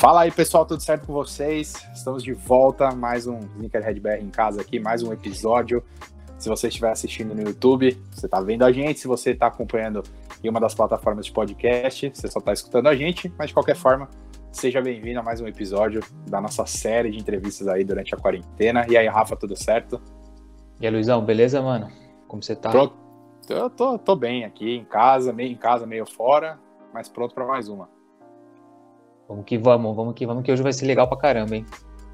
Fala aí, pessoal, tudo certo com vocês? Estamos de volta, mais um Sneakerhead BR em casa aqui, mais um episódio. Se você estiver assistindo no YouTube, você está vendo a gente. Se você está acompanhando em uma das plataformas de podcast, você só está escutando a gente. Mas de qualquer forma, seja bem-vindo a mais um episódio da nossa série de entrevistas aí durante a quarentena. E aí, Rafa, tudo certo? E aí, Luizão, beleza, mano? Como você tá? Pronto. Eu tô, tô bem aqui em casa, meio em casa, meio fora, mas pronto para mais uma. Vamos que vamos, vamos que vamos, que hoje vai ser legal pra caramba, hein?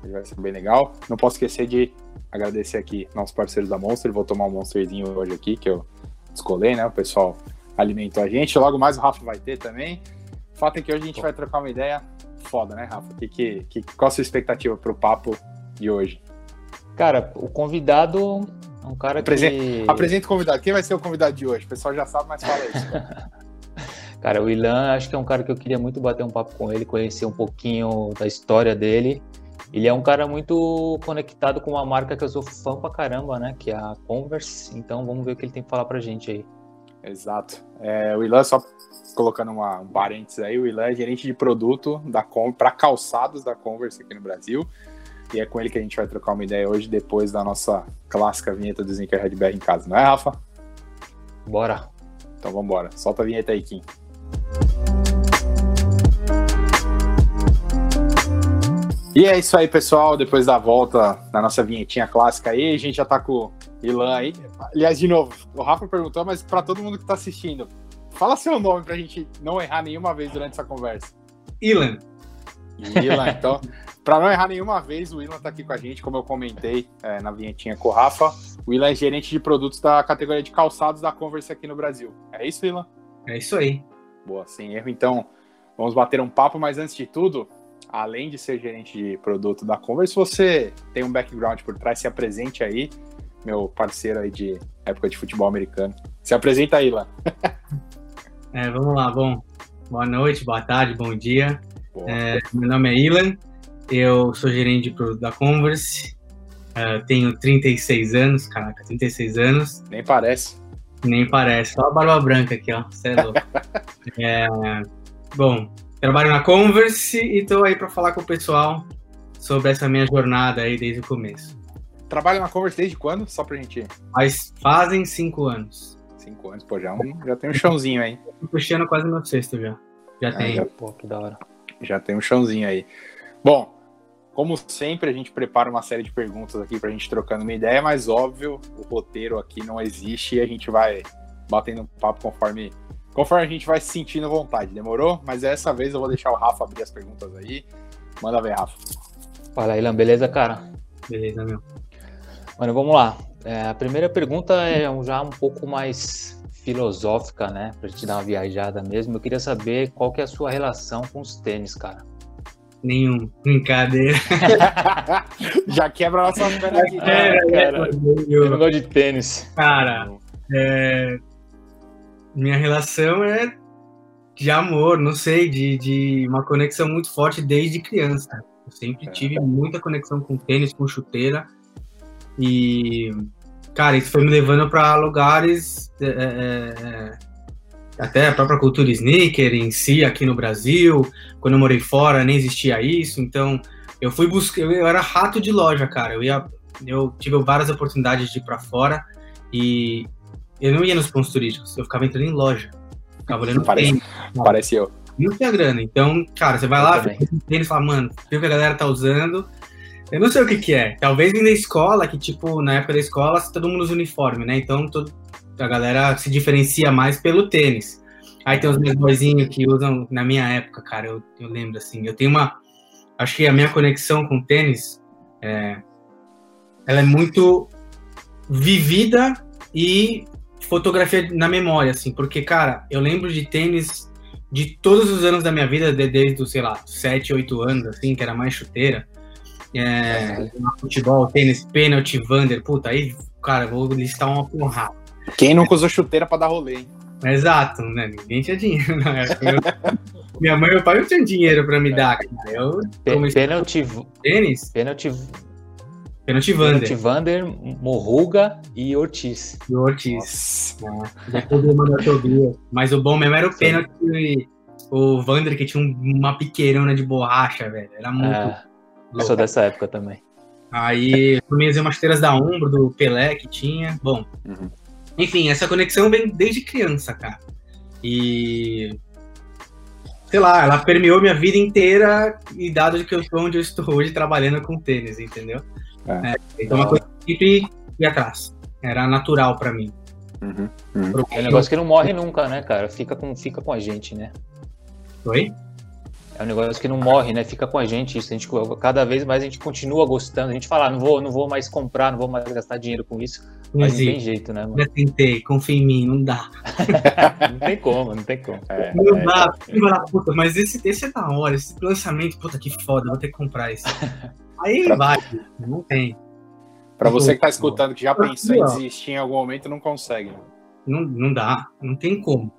Hoje vai ser bem legal. Não posso esquecer de agradecer aqui nossos parceiros da Monster. Vou tomar um Monsterzinho hoje aqui, que eu escolhi, né? O pessoal alimentou a gente. Logo mais o Rafa vai ter também. O fato é que hoje a gente vai trocar uma ideia foda, né, Rafa? Que, que, que, qual a sua expectativa pro papo de hoje? Cara, o convidado é um cara Apresenta, que... Apresenta o convidado. Quem vai ser o convidado de hoje? O pessoal já sabe, mas fala isso. cara, o Ilan, acho que é um cara que eu queria muito bater um papo com ele, conhecer um pouquinho da história dele. Ele é um cara muito conectado com uma marca que eu sou fã pra caramba, né? Que é a Converse. Então vamos ver o que ele tem pra falar pra gente aí. Exato. É, o Ilan, só colocando uma, um parênteses aí, o Ilan é gerente de produto da para calçados da Converse aqui no Brasil. E é com ele que a gente vai trocar uma ideia hoje, depois da nossa clássica vinheta do Sneakerhead BR em casa, não é, Rafa? Bora. Então vamos embora. Solta a vinheta aí, Kim. E é isso aí, pessoal. Depois da volta da nossa vinhetinha clássica aí, a gente já tá com o Ilan aí. Aliás, de novo, o Rafa perguntou, mas para todo mundo que tá assistindo, fala seu nome pra gente não errar nenhuma vez durante essa conversa. Ilan. Ilan, então, para não errar nenhuma vez, o Ilan tá aqui com a gente, como eu comentei é, na vinhetinha com o Rafa. O Ilan é gerente de produtos da categoria de calçados da Converse aqui no Brasil. É isso, Ilan? É isso aí. Boa, sem erro. Então, vamos bater um papo, mas antes de tudo, além de ser gerente de produto da Converse, você tem um background por trás, se apresente aí, meu parceiro aí de época de futebol americano. Se apresenta aí, lá. é, vamos lá, bom. Boa noite, boa tarde, bom dia. É, meu nome é Ilan, eu sou gerente de produto da Converse, uh, tenho 36 anos, caraca, 36 anos. Nem parece. Nem parece, só a barba branca aqui, ó, você é louco. é, bom, trabalho na Converse e estou aí para falar com o pessoal sobre essa minha jornada aí desde o começo. Trabalha na Converse desde quando? Só pra gente. Mas fazem cinco anos. Cinco anos, pô, já, um, já tem um chãozinho aí. Tô puxando quase no sexto já. Já ah, tem. Já, pô, que da hora. Já tem um chãozinho aí. Bom, como sempre, a gente prepara uma série de perguntas aqui pra gente trocando uma ideia, mas óbvio, o roteiro aqui não existe e a gente vai batendo um papo conforme conforme a gente vai se sentindo vontade, demorou? Mas dessa vez eu vou deixar o Rafa abrir as perguntas aí. Manda ver, Rafa. Fala, Ilan, beleza, cara? Beleza, meu. Mano, vamos lá. É, a primeira pergunta é já um pouco mais filosófica, né? Pra gente dar uma viajada mesmo. Eu queria saber qual que é a sua relação com os tênis, cara. Nenhum. Brincadeira. já quebra a nossa perna aqui, cara. É, cara. Eu não gosto de tênis. Cara, é, minha relação é de amor, não sei, de, de uma conexão muito forte desde criança. Eu sempre tive muita conexão com tênis, com chuteira. E, cara, isso foi me levando para lugares. É, é, é, até a própria cultura sneaker em si, aqui no Brasil. Quando eu morei fora, nem existia isso. Então, eu fui buscar. Eu era rato de loja, cara. Eu ia. Eu tive várias oportunidades de ir para fora. E eu não ia nos pontos turísticos, eu ficava entrando em loja. Ficava olhando parece, tênis, parece eu. Não tinha grana. Então, cara, você vai eu lá, e fala, mano, viu que a galera tá usando. Eu não sei o que que é. Talvez vem da escola, que tipo, na época da escola, todo mundo usa uniforme, né? Então todo, a galera se diferencia mais pelo tênis. Aí tem os meus boizinhos que usam, na minha época, cara, eu, eu lembro assim, eu tenho uma. Acho que a minha conexão com tênis é, ela é muito vivida e fotografia na memória, assim, porque, cara, eu lembro de tênis de todos os anos da minha vida, desde, sei lá, 7, 8 anos, assim, que era mais chuteira. É, futebol, tênis, pênalti, Vander, puta, aí, cara, vou listar uma porrada. Quem nunca usou chuteira pra dar rolê, hein? Exato, né? Ninguém tinha dinheiro na época. minha mãe e meu pai não tinham dinheiro pra me dar. Eu pênalti, tênis. Pênalti Pênalti Vander. Pênalti Vander, Morruga e Ortiz. E Ortiz. Do Manuel Tobias. Mas o bom mesmo era o pênalti o Vander, que tinha uma piqueirona de borracha, velho. Era muito. É, eu sou dessa época também. Aí também usei umas chuteiras da Umbro, do Pelé que tinha. Bom, uhum. Enfim, essa conexão vem desde criança, cara. E. Sei lá, ela permeou minha vida inteira e dado que eu estou onde eu estou hoje trabalhando com tênis, entendeu? É. É, então, uma coisa que sempre ia atrás. Era natural para mim. Uhum, uhum. É um negócio que não morre nunca, né, cara? Fica com, fica com a gente, né? Oi? É um negócio que não morre, né? Fica com a gente isso. A gente, cada vez mais a gente continua gostando. A gente fala, ah, não vou, não vou mais comprar, não vou mais gastar dinheiro com isso. Mas não tem jeito, né, mano? Já tentei, confia em mim, não dá. não tem como, não tem como. É, não é, dá, é. puta, mas esse, esse é da hora, esse lançamento, puta que foda, vou ter que comprar isso. Aí pra... vai, não tem. Pra você que tá escutando, que já pensou em desistir em algum momento, não consegue. Não, não dá, não tem como.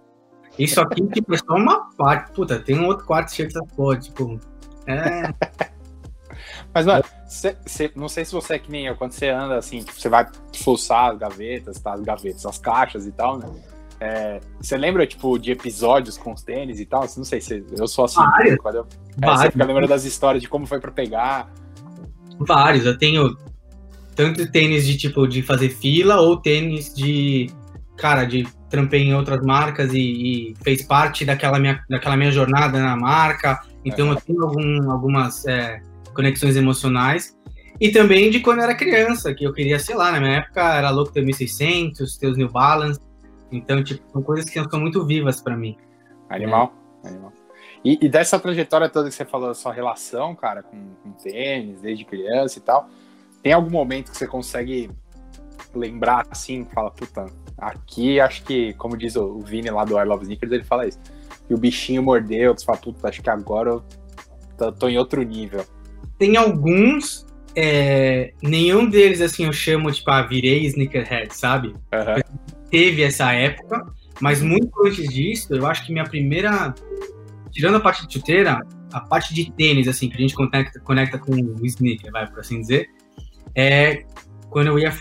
Isso aqui, tipo, é só uma parte. Puta, tem um outro quarto cheio dessa porra, tipo. É. Mas, mano, cê, cê, não sei se você é que nem eu, quando você anda assim, você vai fuçar as gavetas, tá? As gavetas, as caixas e tal, né? É, você lembra, tipo, de episódios com os tênis e tal? Não sei se eu sou assim. Vários. Quando eu, é, você fica lembrando das histórias de como foi pra pegar. Vários. Eu tenho tanto tênis de, tipo, de fazer fila ou tênis de, cara, de trampei em outras marcas e, e, fez parte daquela minha, daquela minha jornada na marca. Então, é. eu tenho algum, algumas é, conexões emocionais. E também de quando eu era criança, que eu queria, sei lá, na minha época era louco ter 1600, ter os New Balance. Então, tipo, são coisas que são muito vivas para mim. Animal, é. animal. E, e, dessa trajetória toda que você falou, da sua relação, cara, com, com tênis, desde criança e tal, tem algum momento que você consegue lembrar assim, fala, puta, Aqui, acho que, como diz o Vini lá do I Love Sneakers, ele fala isso. E o bichinho mordeu, você fala, puta, acho que agora eu tô, tô em outro nível. Tem alguns, é, nenhum deles, assim, eu chamo, tipo, ah, virei sneakerhead, sabe? Uhum. Teve essa época, mas muito antes disso, eu acho que minha primeira, tirando a parte de chuteira, a parte de tênis, assim, que a gente conecta, conecta com o sneaker, vai, por assim dizer, é quando eu ia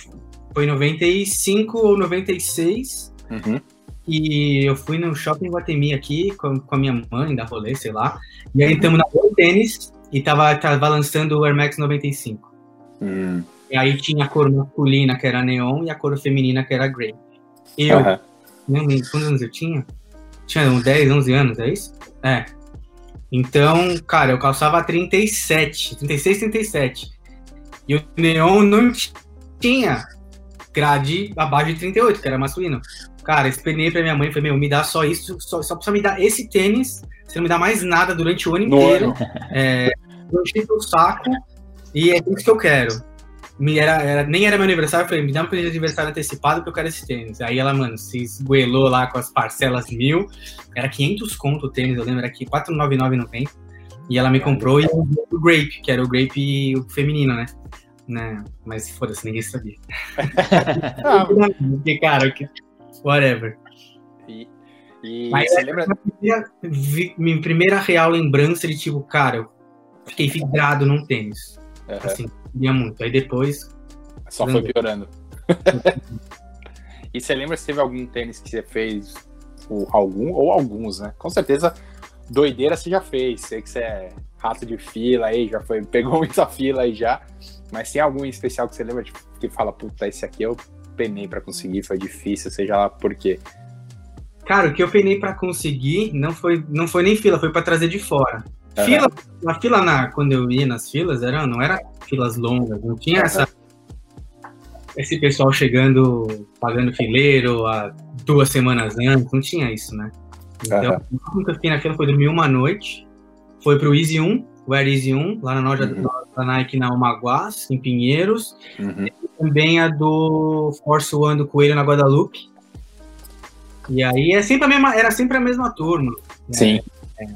foi em 95 ou 96. Uhum. E eu fui no shopping Guatemi aqui com, com a minha mãe, da rolê, sei lá. E aí estamos na Boa Tênis e tava, tava lançando o Air Max 95. Uhum. E aí tinha a cor masculina, que era neon, e a cor feminina, que era grey. Eu, uhum. não lembro quantos anos eu tinha? Tinha uns 10, 11 anos, é isso? É. Então, cara, eu calçava 37, 36, 37. E o neon não tinha grade abaixo de 38, que era masculino. Cara, espelhei pra minha mãe e falei, meu, me dá só isso, só, só precisa me dar esse tênis, você não me dá mais nada durante o ano no inteiro. Ano. É, eu enchi o saco e é isso que eu quero. Me era, era, nem era meu aniversário, eu falei, me dá um presente de aniversário antecipado que eu quero esse tênis. Aí ela, mano, se esgoelou lá com as parcelas mil, era 500 conto o tênis, eu lembro, era aqui 499,90. E ela me comprou e o Grape, que era o Grape feminino, né? né? Mas foda-se, ninguém sabia. ah, porque, cara, que... whatever. E, e Mas você lembra? Minha primeira, minha primeira real lembrança de tipo, cara, eu fiquei vidrado num tênis. Uhum. Assim, queria muito. Aí depois. Só foi piorando. e você lembra se teve algum tênis que você fez? Ou algum, ou alguns, né? Com certeza, doideira você já fez. Sei que você é rato de fila aí, já foi, pegou muita fila aí já. Mas tem algum especial que você lembra tipo, que fala, puta, esse aqui eu penei para conseguir, foi difícil, seja lá por quê? Cara, o que eu penei para conseguir não foi, não foi nem fila, foi para trazer de fora. Uhum. Fila, a fila na, quando eu ia nas filas, era, não era filas longas, não tinha uhum. essa esse pessoal chegando, pagando fileiro há duas semanas antes, não tinha isso, né? Então, uhum. que eu fiquei na fila foi dormir uma noite, foi pro Easy 1, o Air Easy 1, lá na loja uhum. da Nike na Umaguas, em Pinheiros. Uhum. E também a do Force One do Coelho na Guadalupe. E aí é sempre a mesma, era sempre a mesma turma. Né? Sim. É.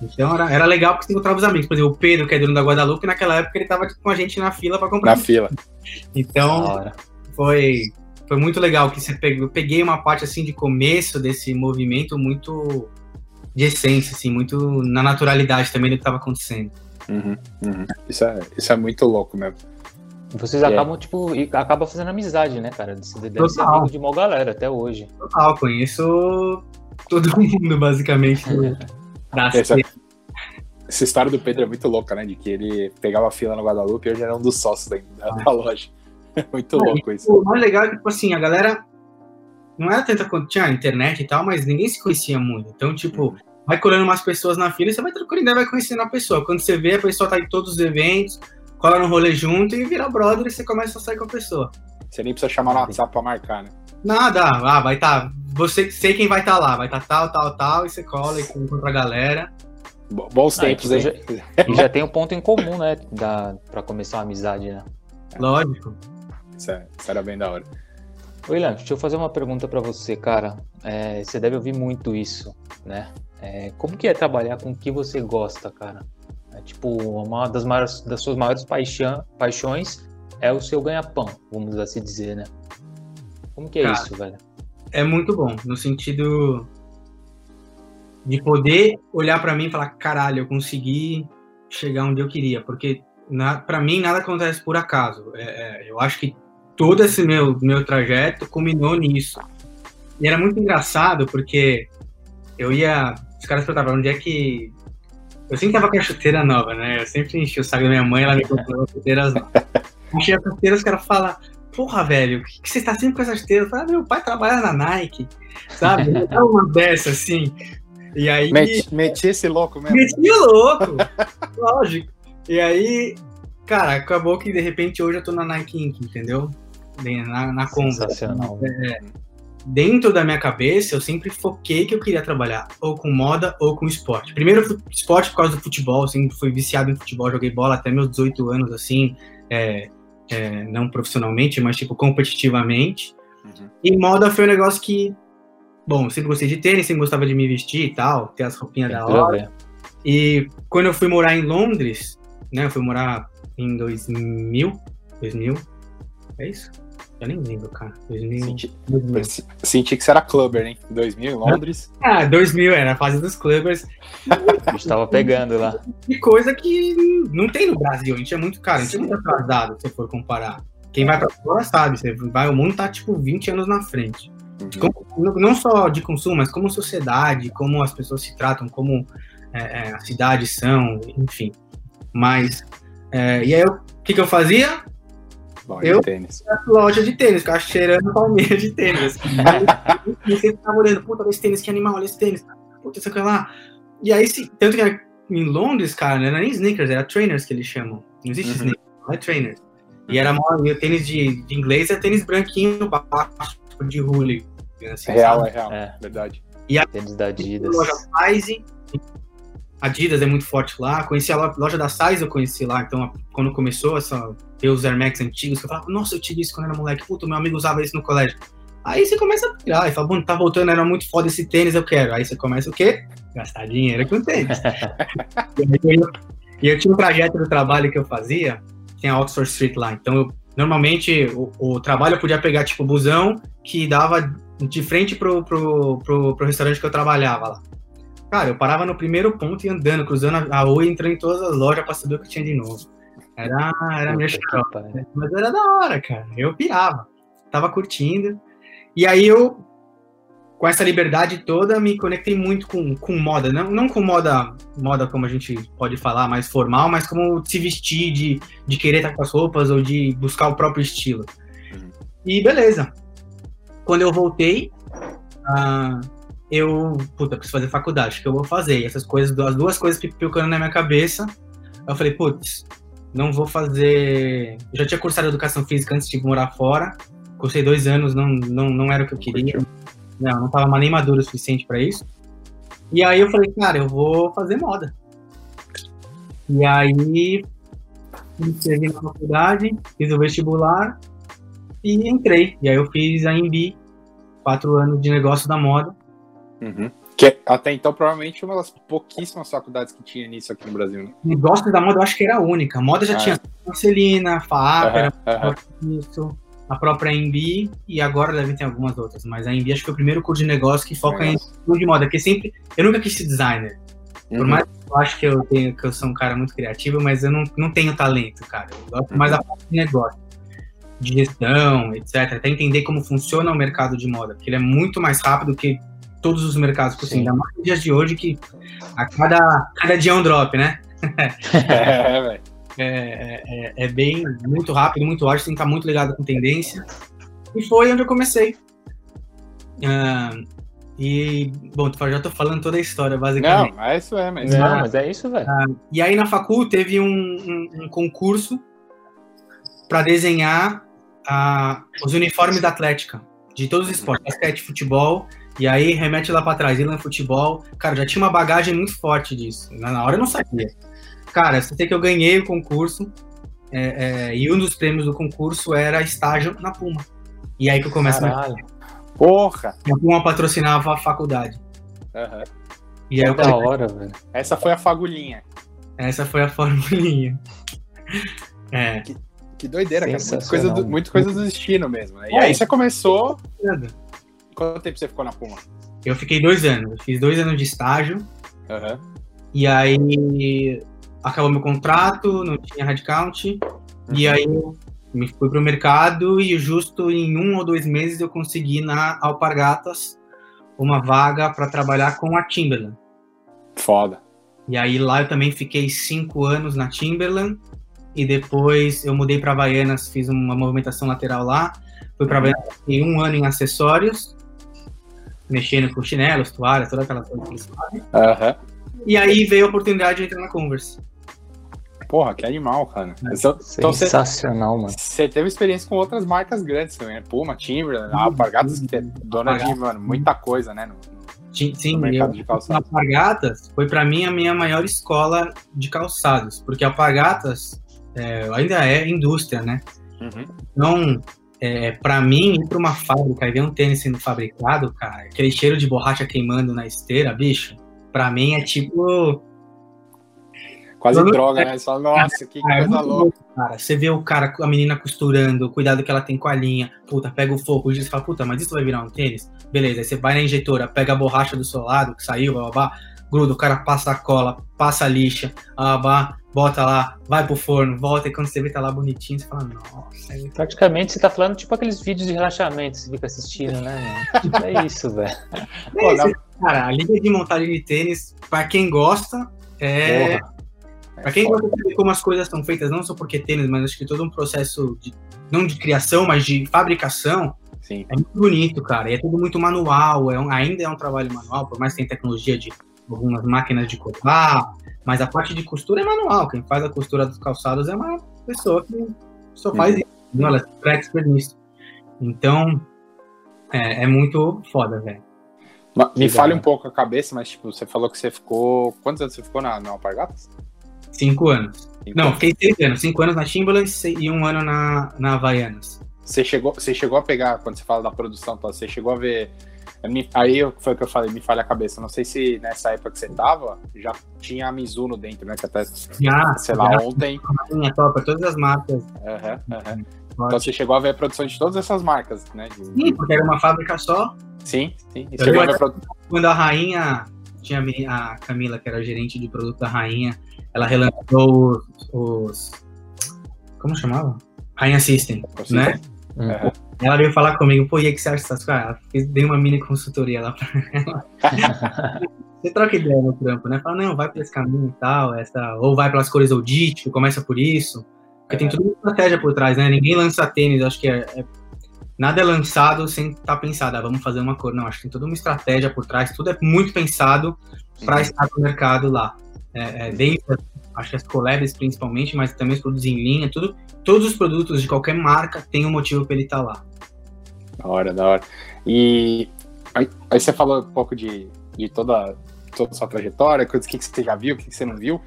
Então era, era legal porque você encontrava os amigos. Por exemplo, o Pedro, que é dono da Guadalupe, naquela época ele tava com a gente na fila para comprar. Na fila. Então foi, foi muito legal que você pegou. Eu peguei uma parte assim de começo desse movimento muito de essência, assim, muito na naturalidade também do que estava acontecendo. Uhum, uhum. Isso, é, isso é muito louco mesmo. Vocês acabam, é. tipo, e acaba fazendo amizade, né, cara? Você deve Total. ser amigo de uma galera até hoje. Total, conheço todo mundo, basicamente. essa, essa história do Pedro é muito louca, né? De que ele pegava fila no Guadalupe e hoje era um dos sócios da, da loja. muito é, louco isso. O mais legal é que, tipo assim, a galera não era tanta quanto tinha internet e tal, mas ninguém se conhecia muito. Então, tipo, uhum. vai colando umas pessoas na fila e você vai trocando ideia, vai conhecendo a pessoa. Quando você vê, a pessoa tá em todos os eventos, cola no rolê junto e vira brother e você começa a sair com a pessoa. Você nem precisa chamar no WhatsApp pra marcar, né? Nada, ah, vai estar. Tá, você sei quem vai estar tá lá, vai estar tá tal, tal, tal, e você cola e encontra a galera. Bons ah, tempos, hein? E já tem um ponto em comum, né? Da, pra começar uma amizade, né? Lógico. Isso, é, isso era bem da hora. William, deixa eu fazer uma pergunta para você, cara. É, você deve ouvir muito isso, né? É, como que é trabalhar com o que você gosta, cara? É, tipo, uma das, maiores, das suas maiores paixão, paixões é o seu ganha-pão, vamos assim dizer, né? Como que é cara, isso, velho? É muito bom, no sentido de poder olhar para mim e falar, caralho, eu consegui chegar onde eu queria, porque para mim nada acontece por acaso. É, é, eu acho que todo esse meu, meu trajeto culminou nisso. E era muito engraçado porque eu ia. Os caras perguntavam onde é que. Eu sempre tava com a chuteira nova, né? Eu sempre enchi o saco da minha mãe, ela me comprou chuteiras novas. Enchi a chuteira, os caras falam, porra, velho, o que, que você tá sempre com essa chuteira? Eu falei, ah, meu pai trabalha na Nike, sabe? É uma dessa, assim. E aí. Meti, meti esse louco mesmo. Meti louco, lógico. E aí, cara, acabou que de repente hoje eu tô na Nike Inc., entendeu? na, na Sensacional. É, dentro da minha cabeça, eu sempre foquei que eu queria trabalhar ou com moda ou com esporte. Primeiro, esporte por causa do futebol, sempre fui viciado em futebol, joguei bola até meus 18 anos, assim, é, é, não profissionalmente, mas tipo competitivamente. Uhum. E moda foi um negócio que, bom, sempre gostei de tênis, sempre gostava de me vestir e tal, ter as roupinhas da hora. E quando eu fui morar em Londres, né, eu fui morar em 2000, 2000, é isso? Eu nem lembro, cara. 2000, senti, 2000. senti que você era clubber, hein? 2000 em Londres. Ah, 2000 era a fase dos clubbers. a gente tava pegando lá. E coisa que não tem no Brasil. A gente é muito, cara, a gente é muito atrasado, se for comparar. Quem vai pra fora sabe, você vai, o mundo tá, tipo, 20 anos na frente. Uhum. Como, não só de consumo, mas como sociedade, como as pessoas se tratam, como é, é, as cidades são, enfim. Mas, é, e aí, o que que eu fazia? Loja eu, de tênis. Loja de tênis, ficava cheirando palmeira de tênis. e você ficava olhando, puta, esse tênis, que animal, olha esse tênis. Puta, isso aqui lá. E aí, se, tanto que em Londres, cara, não era nem sneakers, era trainers que eles chamam. Não existe uhum. sneakers, não é trainers. E era maior, e o tênis de, de inglês é tênis branquinho, baixo, tipo de hooligan. Assim, real, sabe? é real, é. verdade. E a tênis da Adidas. Loja Size, Adidas é muito forte lá. Conheci a loja da Size, eu conheci lá. Então, quando começou essa ter os Air Max antigos, eu falava, nossa, eu tive isso quando era moleque. Puta, meu amigo usava isso no colégio. Aí você começa a tirar e fala, bom, tá voltando, era muito foda esse tênis, eu quero. Aí você começa o quê? Gastar dinheiro com tênis. e eu tinha um trajeto do trabalho que eu fazia, tem a Oxford Street lá. Então, eu, normalmente, o, o, trabalho eu podia pegar, tipo, busão que dava de frente pro, pro, pro, pro restaurante que eu trabalhava lá. Cara, eu parava no primeiro ponto e andando, cruzando a rua entrando em todas as lojas pra saber o que tinha de novo. Era, era meio chato, né? mas era da hora, cara. Eu pirava, tava curtindo. E aí eu, com essa liberdade toda, me conectei muito com, com moda. Não, não com moda, moda como a gente pode falar, mais formal, mas como se vestir, de, de querer estar com as roupas ou de buscar o próprio estilo. Uhum. E beleza. Quando eu voltei, uh, eu, puta, preciso fazer faculdade, o que eu vou fazer? E essas coisas, as duas coisas pipocando na minha cabeça. Eu falei, putz, não vou fazer. Eu já tinha cursado educação física antes de morar fora. Cursei dois anos, não, não, não era o que eu queria. Não, não estava nem maduro o suficiente para isso. E aí eu falei, cara, eu vou fazer moda. E aí me inscrevi na faculdade, fiz o vestibular e entrei. E aí eu fiz a MB, quatro anos de negócio da moda. Uhum. Que é, até então, provavelmente, uma das pouquíssimas faculdades que tinha nisso aqui no Brasil. Né? Negócio da moda, eu acho que era a única. A moda já ah, tinha é. Marcelina, FAAP, uhum, isso, a própria MB, e agora devem ter algumas outras. Mas a MB acho que foi o primeiro curso de negócio que foca em de moda, porque sempre. Eu nunca quis ser designer. Uhum. Por mais que eu acho que eu, tenho, que eu sou um cara muito criativo, mas eu não, não tenho talento, cara. Eu gosto uhum. mais da parte de negócio de gestão, etc. Até entender como funciona o mercado de moda, porque ele é muito mais rápido que todos os mercados possíveis. Ainda mais nos dias de hoje, que a cada, cada dia é um drop, né? é, velho. É, é, é, bem, muito rápido, muito ágil, tem que estar muito ligado com tendência. E foi onde eu comecei. Uh, e, bom, já tô falando toda a história, basicamente. Não, é isso é, mas... Não, mas é isso, velho. Uh, e aí na facul teve um, um, um concurso para desenhar uh, os uniformes da Atlética, de todos os esportes, basquete, futebol, e aí remete lá para trás, Ilan Futebol. Cara, já tinha uma bagagem muito forte disso. Na hora eu não sabia. Cara, você tem que eu ganhei o concurso, é, é, e um dos prêmios do concurso era estágio na Puma. E aí que eu começo Caralho. a... Porra! A Puma patrocinava a faculdade. Uhum. E aí eu da hora, velho. Essa foi a fagulhinha. Essa foi a formulinha. É. Que, que doideira, cara. Muita coisa, do, muita coisa do destino mesmo, né? E aí você começou. Quanto tempo você ficou na Puma? Eu fiquei dois anos. Eu fiz dois anos de estágio. Uhum. E aí acabou meu contrato, não tinha headcount. Uhum. E aí eu me fui pro mercado e justo em um ou dois meses eu consegui na Alpargatas uma vaga para trabalhar com a Timberland. Foda. E aí lá eu também fiquei cinco anos na Timberland e depois eu mudei para Havaianas, fiz uma movimentação lateral lá, fui para Havaianas, fiquei um ano em acessórios, mexendo com chinelos, toalhas, toda aquela coisa que eles fazem. Uhum. E aí veio a oportunidade de entrar na Converse. Porra, que animal, cara. É. Então, Sensacional, cê, mano. Você teve experiência com outras marcas grandes também, né? Puma, Timberland, uhum. Alpargatas, que é dona de, mano, muita coisa, né? No, Sim, sim eu, de calçados. Alpargatas foi para mim a minha maior escola de calçados, porque Alpargatas é, ainda é indústria, né? Uhum. Então, é, para mim, ir pra uma fábrica e ver um tênis sendo fabricado, cara, aquele cheiro de borracha queimando na esteira, bicho, pra mim é tipo. Quase droga, né? Só, nossa, que é, coisa louca. cara. Você vê o cara, a menina costurando, o cuidado que ela tem com a linha, puta, pega o fogo, e você fala, puta, mas isso vai virar um tênis? Beleza, aí você vai na injetora, pega a borracha do seu lado, que saiu, blá, gruda, o cara passa a cola, passa a lixa, blá, bota lá, vai pro forno, volta, e quando você vê tá lá bonitinho, você fala, nossa. É Praticamente você tá falando tipo aqueles vídeos de relaxamento que você fica assistindo, né? é isso, velho. É cara, a liga de montagem de tênis, pra quem gosta, é. Porra. Pra quem gosta de ver como as coisas são feitas, não só porque tênis, mas acho que todo um processo de, não de criação, mas de fabricação, Sim. é muito bonito, cara. E é tudo muito manual, é um, ainda é um trabalho manual, por mais que tenha tecnologia de algumas máquinas de cortar, mas a parte de costura é manual. Quem faz a costura dos calçados é uma pessoa que só faz uhum. isso. Não, ela é expert nisso. Então, é, é, muito foda, velho. Me fale um pouco a cabeça, mas tipo, você falou que você ficou. Quantos anos você ficou na, na Alpargatas? Cinco anos. Cinco Não, fiquei seis anos. Cinco anos na Timberland e um ano na, na Havaianas. Você chegou, você chegou a pegar, quando você fala da produção, tá, você chegou a ver Aí foi o que eu falei, me falha a cabeça. Não sei se nessa época que você tava, já tinha a Mizuno dentro, né? Que até, já, sei lá, já. ontem. Minha topa, todas as marcas. Uhum, uhum. Então você chegou a ver a produção de todas essas marcas, né? De... Sim, porque era uma fábrica só. Sim, sim. Quando a rainha, tinha a Camila, que era gerente de produto da rainha, ela relançou os. os como chamava? Rainha System, né? Uhum. Ela veio falar comigo, pô, e aí que você acha dessas coisas? Dei uma mini consultoria lá pra ela. você troca ideia no trampo, né? Fala, não, vai por esse caminho e tal, essa, ou vai pelas cores Audit, começa por isso. Porque é. tem toda uma estratégia por trás, né? Ninguém lança tênis, acho que é, é nada é lançado sem estar tá pensado, ah, vamos fazer uma cor. Não, acho que tem toda uma estratégia por trás, tudo é muito pensado para uhum. estar no mercado lá. É, é, desde, acho que as collabs principalmente, mas também os produtos em linha, tudo, todos os produtos de qualquer marca têm um motivo para ele estar tá lá. Da hora, da hora. E aí, aí, você falou um pouco de, de toda, toda a sua trajetória, coisas que, você já viu, o que, que você não viu.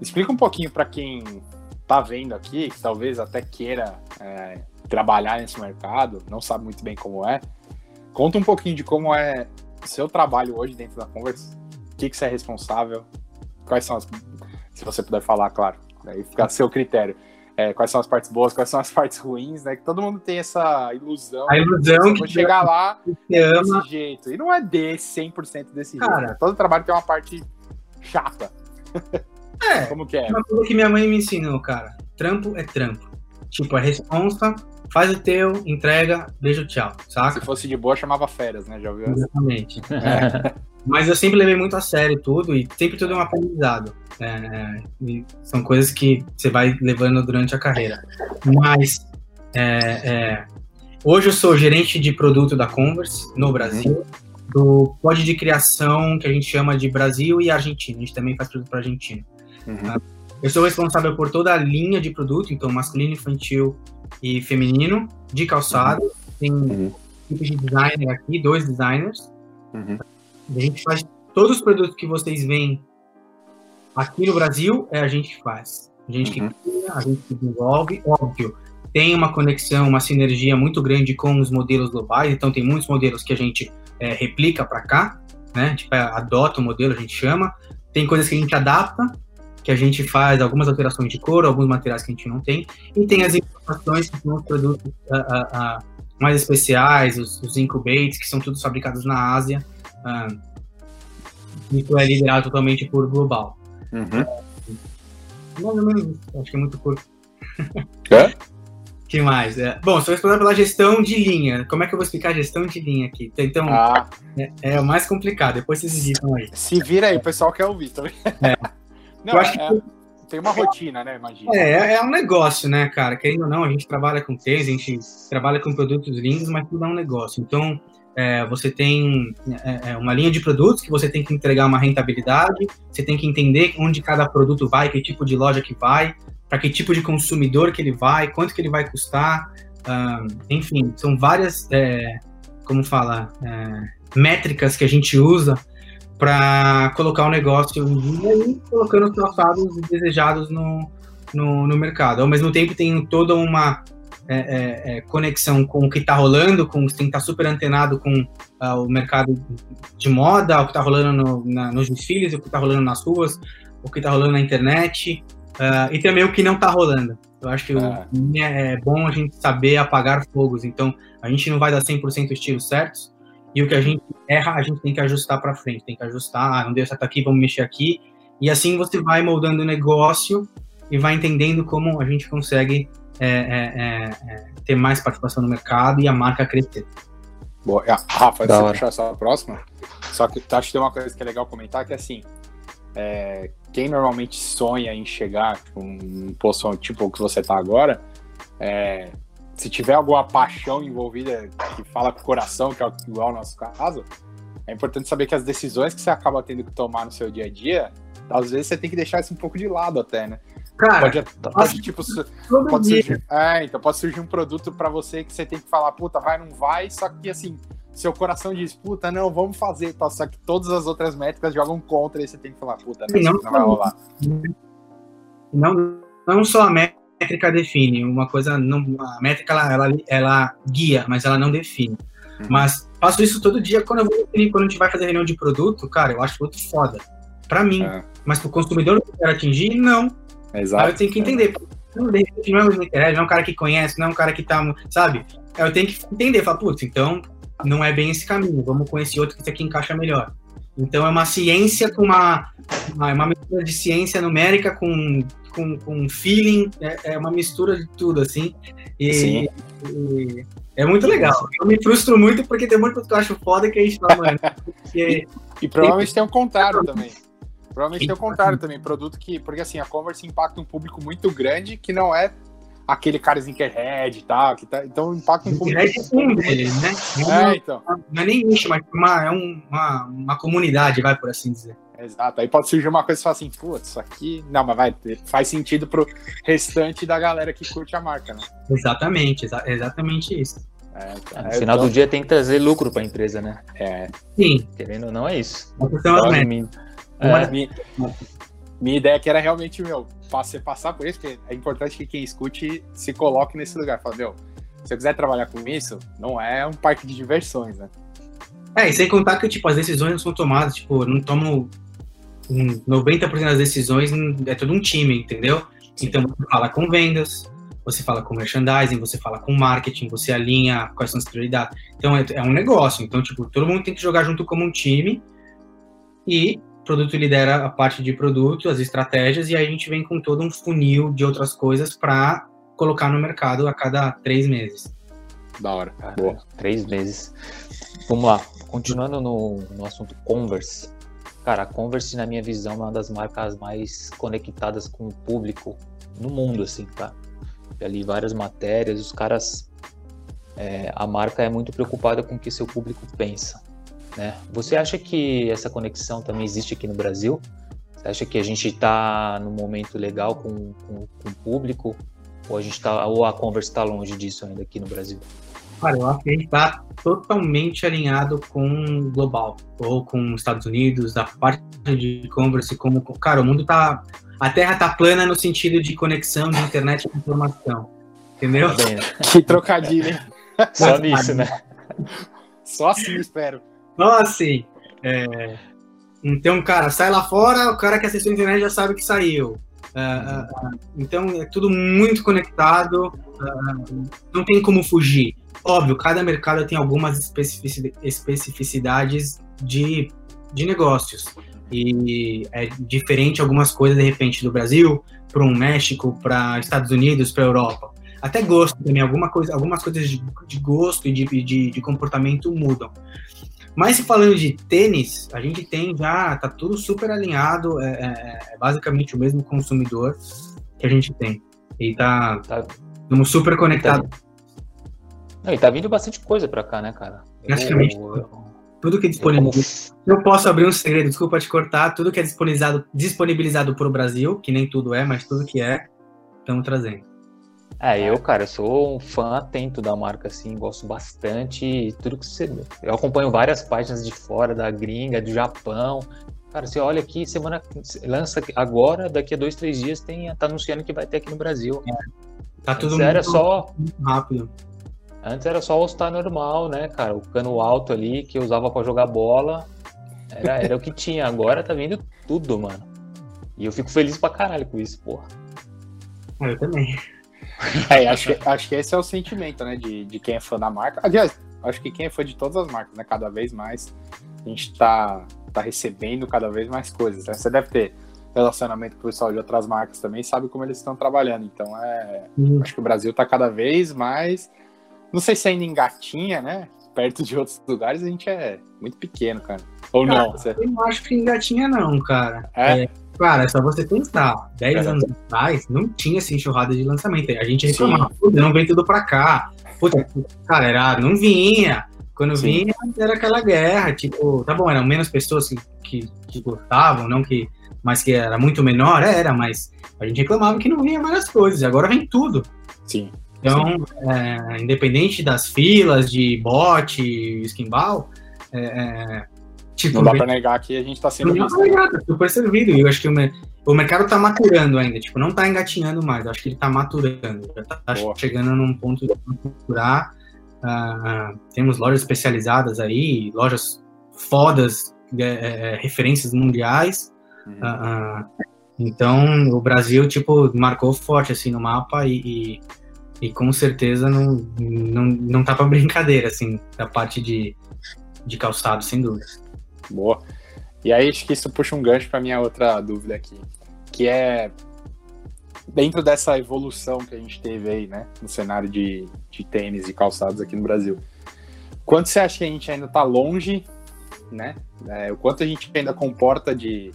Explica um pouquinho para quem tá vendo aqui, que talvez até queira é, trabalhar nesse mercado, não sabe muito bem como é. Conta um pouquinho de como é seu trabalho hoje dentro da Converse, o que, que você é responsável, quais são as. Se você puder falar, claro, aí fica a seu critério é, quais são as partes boas, quais são as partes ruins, né? Que todo mundo tem essa ilusão. A ilusão que chegar lá desse ama. jeito. E não é desse 100% desse Cara, jeito. Né? Todo trabalho tem uma parte chata. É. Como que é? Uma coisa que minha mãe me ensinou, cara. Trampo é trampo. Tipo, a responsa faz o teu, entrega, beijo, tchau, saca? Se fosse de boa, chamava férias, né? Já ouviu? Exatamente. É. Mas eu sempre levei muito a sério tudo e sempre tudo é um aprendizado. É, são coisas que você vai levando durante a carreira. Mas é, é, hoje eu sou gerente de produto da Converse no Brasil, do pod de criação que a gente chama de Brasil e Argentina. A gente também faz produto para Argentina. Uhum. Eu sou responsável por toda a linha de produto, então masculino, infantil e feminino, de calçado. Uhum. Tem uhum. de designer aqui, dois designers. Uhum. A gente faz todos os produtos que vocês veem aqui no Brasil, é a gente que faz. A gente uhum. que cria, a gente que desenvolve, óbvio. Tem uma conexão, uma sinergia muito grande com os modelos globais, então tem muitos modelos que a gente é, replica para cá, né? Tipo, adota o modelo, a gente chama. Tem coisas que a gente adapta, que a gente faz algumas alterações de cor, alguns materiais que a gente não tem. E tem as informações que são os produtos uh, uh, uh, mais especiais, os, os incubates, que são todos fabricados na Ásia. Uh, isso é liderado totalmente por Global. Uhum. mais ou menos acho que é muito curto. É? que mais? É, bom, sou responsável pela gestão de linha. Como é que eu vou explicar a gestão de linha aqui? Então, ah. é, é, o mais complicado. Depois vocês editam aí. Se vira aí, o pessoal quer ouvir também. É. Não, eu acho é, que... Tem uma rotina, né? Imagina. É, é um negócio, né, cara? Querendo ou não, a gente trabalha com tênis, a gente trabalha com produtos lindos, mas tudo é um negócio. Então, é, você tem é, é, uma linha de produtos que você tem que entregar uma rentabilidade, você tem que entender onde cada produto vai, que tipo de loja que vai, para que tipo de consumidor que ele vai, quanto que ele vai custar, uh, enfim, são várias, é, como fala, é, métricas que a gente usa para colocar o negócio e colocando os traçados desejados no, no, no mercado. Ao mesmo tempo, tem toda uma é, é, é, conexão com o que está rolando, com quem está super antenado com uh, o mercado de moda, o que está rolando no, na, nos desfiles, o que está rolando nas ruas, o que está rolando na internet, uh, e também o que não está rolando. Eu acho que é. é bom a gente saber apagar fogos, então a gente não vai dar 100% estilos certos, e o que a gente erra, a gente tem que ajustar para frente, tem que ajustar, ah, não deu certo aqui, vamos mexer aqui, e assim você vai moldando o negócio e vai entendendo como a gente consegue é, é, é, ter mais participação no mercado e a marca crescer. Boa. Rafa, antes de puxar essa próxima, só que acho que tem uma coisa que é legal comentar, que é assim, é, quem normalmente sonha em chegar com um posto tipo o que você está agora, é, se tiver alguma paixão envolvida que fala com o coração, que é igual ao nosso caso, é importante saber que as decisões que você acaba tendo que tomar no seu dia a dia, às vezes você tem que deixar isso um pouco de lado até, né? Cara, pode, pode tipo, pode surgir, é, então pode surgir um produto para você que você tem que falar, puta, vai, não vai, só que assim, seu coração diz, puta, não, vamos fazer, tá, só que todas as outras métricas jogam contra e você tem que falar, puta, não, não, não vai rolar. Não, não só a métrica define, uma coisa, não, a métrica ela, ela, ela guia, mas ela não define. Uhum. Mas faço isso todo dia quando eu vou definir, quando a gente vai fazer reunião de produto, cara, eu acho muito foda. Pra mim. É. Mas pro consumidor que eu quero atingir, não. Exato. Aí eu tenho que entender. Não, de repente não é um não é um cara que conhece, não é um cara que tá, sabe? Eu tenho que entender, falar, putz, então não é bem esse caminho, vamos com esse outro que esse aqui encaixa melhor. Então é uma ciência com uma, uma, uma mistura de ciência numérica com, com, com feeling, é, é uma mistura de tudo, assim. E, Sim. E, é muito legal. Eu me frustro muito porque tem muito que eu acho foda que a gente fala, mano. Porque, e, e provavelmente tem, tem um contrário também. Provavelmente tem o contrário também, produto que. Porque assim, a Converse impacta um público muito grande que não é aquele cara sneakerhead e tal, que tá, então impacta um público. É um deles, né? É, é, então. Não é nem nicho, mas uma, é uma, uma comunidade, vai por assim dizer. Exato, aí pode surgir uma coisa e falar assim, putz, isso aqui. Não, mas vai, faz sentido pro restante da galera que curte a marca, né? Exatamente, exa exatamente isso. É, é, no final então... do dia tem que trazer lucro para a empresa, né? É. Sim. Querendo ou não, é isso. Então, é, é. Minha, minha ideia que era realmente, meu, você passar por isso, porque é importante que quem escute se coloque nesse lugar. Fala, meu, se eu quiser trabalhar com isso, não é um parque de diversões, né? É, e sem contar que, tipo, as decisões não são tomadas, tipo, não tomo 90% das decisões, é todo um time, entendeu? Sim. Então, você fala com vendas, você fala com merchandising, você fala com marketing, você alinha quais são as prioridades. Então, é, é um negócio. Então, tipo, todo mundo tem que jogar junto como um time e produto lidera a parte de produto, as estratégias, e aí a gente vem com todo um funil de outras coisas para colocar no mercado a cada três meses. Da hora. Cara, Boa. Três meses. Vamos lá. Continuando no, no assunto Converse. Cara, a Converse, na minha visão, é uma das marcas mais conectadas com o público no mundo, assim, tá? Já li várias matérias, os caras. É, a marca é muito preocupada com o que seu público pensa. Né? Você acha que essa conexão também existe aqui no Brasil? Você acha que a gente está num momento legal com, com, com, o público? Ou a, gente tá, ou a Converse está longe disso ainda aqui no Brasil? Cara, eu acho que a gente está totalmente alinhado com o global, ou com os Estados Unidos, a parte de Converse, como. Cara, o mundo tá. A Terra tá plana no sentido de conexão de internet e informação. Entendeu? Tá? Que trocadilho, hein? Só nisso, né? Só assim, espero. Então, assim, é... então, cara, sai lá fora, o cara que assistiu a internet já sabe que saiu. Uh, uh, então, é tudo muito conectado, não tem como fugir. Óbvio, cada mercado tem algumas especificidades de, de negócios. E é diferente algumas coisas, de repente, do Brasil para um México, para Estados Unidos, para Europa. Até gosto também, alguma coisa, algumas coisas de, de gosto e de, de, de comportamento mudam. Mas falando de tênis, a gente tem já, tá tudo super alinhado, é, é, é basicamente o mesmo consumidor que a gente tem. E tá, tá estamos super conectados. Não, e tá vindo bastante coisa para cá, né, cara? Praticamente. Eu, eu, tudo que é disponibilizado. Eu posso abrir um segredo, desculpa te cortar. Tudo que é disponibilizado, disponibilizado para o Brasil, que nem tudo é, mas tudo que é, estamos trazendo. É, eu, cara, eu sou um fã atento da marca, assim, gosto bastante. Tudo que você. Eu acompanho várias páginas de fora, da gringa, do Japão. Cara, você olha aqui, semana. Lança agora, daqui a dois, três dias, tem, tá anunciando que vai ter aqui no Brasil. É. Tá tudo muito, era só, rápido. Antes era só o All-Star normal, né, cara? O cano alto ali que eu usava para jogar bola. Era, era o que tinha. Agora tá vindo tudo, mano. E eu fico feliz pra caralho com isso, porra. Eu também. É, acho, que, acho que esse é o sentimento, né, de, de quem é fã da marca. Aliás, acho que quem é fã de todas as marcas, né, cada vez mais a gente tá, tá recebendo cada vez mais coisas. Né? Você deve ter relacionamento com o pessoal de outras marcas também, sabe como eles estão trabalhando. Então, é, uhum. acho que o Brasil tá cada vez mais, não sei se ainda engatinha, né, perto de outros lugares, a gente é muito pequeno, cara. Ou cara, não? Você... Eu não acho que engatinha não, cara. É? é Cara, é só você pensar. 10 anos atrás, não tinha essa enxurrada de lançamento. A gente reclamava, não vem tudo pra cá. Puta, cara, era, não vinha. Quando Sim. vinha, era aquela guerra. Tipo, tá bom, eram menos pessoas que, que, que gostavam, não que. Mas que era muito menor, era, mas a gente reclamava que não vinha várias coisas. Agora vem tudo. Sim. Então, é, independente das filas de bot, skimball, é, é Tipo, não dá pra negar que a gente tá sendo não dá pra negar, tá super servido. E eu acho que o, o mercado tá maturando ainda. Tipo, não tá engatinhando mais. Eu acho que ele tá maturando. Já tá Boa. chegando num ponto de maturar. Uh, temos lojas especializadas aí, lojas fodas, é, é, é referências mundiais. Uhum. Uh, então, o Brasil, tipo, marcou forte, assim, no mapa e, e, e com certeza não, não, não tá pra brincadeira, assim, da parte de, de calçado, sem dúvida. Boa. E aí acho que isso puxa um gancho para minha outra dúvida aqui, que é dentro dessa evolução que a gente teve aí, né, no cenário de, de tênis e calçados aqui no Brasil. Quanto você acha que a gente ainda está longe, né? É, o quanto a gente ainda comporta de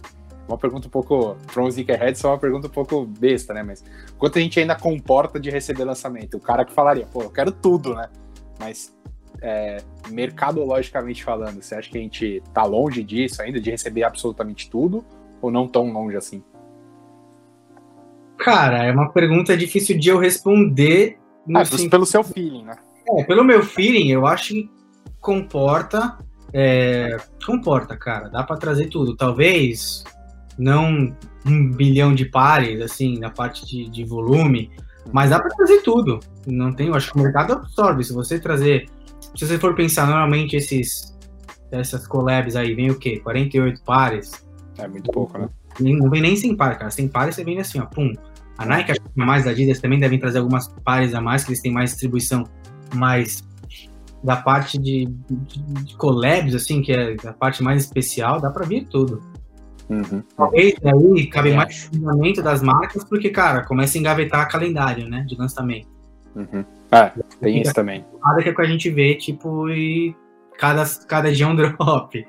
uma pergunta um pouco para um sneakerhead, só uma pergunta um pouco besta, né? Mas quanto a gente ainda comporta de receber lançamento? O cara que falaria, pô, eu quero tudo, né? Mas é, mercadologicamente falando, você acha que a gente tá longe disso ainda, de receber absolutamente tudo, ou não tão longe assim? Cara, é uma pergunta difícil de eu responder. Ah, sentido... Pelo seu feeling, né? É, pelo meu feeling, eu acho que comporta. É, comporta, cara. Dá para trazer tudo. Talvez não um bilhão de pares, assim, na parte de, de volume, mas dá para trazer tudo. Não tem, eu acho que o mercado absorve. Se você trazer se você for pensar, normalmente esses essas collabs aí vem o quê? 48 pares. É muito pouco, né? Não vem nem 100 pares, cara. 100 pares você vem assim, ó, pum. A Nike, acho que mais da Adidas também devem trazer algumas pares a mais, que eles têm mais distribuição, mas da parte de, de, de collabs, assim, que é a parte mais especial, dá para vir tudo. Uhum. Talvez aí cabe Eu mais acho. fundamento das marcas, porque, cara, começa a engavetar calendário, né? De lançamento. Uhum. É, tem isso também. Nada que é o que a gente vê, tipo, e cada, cada dia é um drop.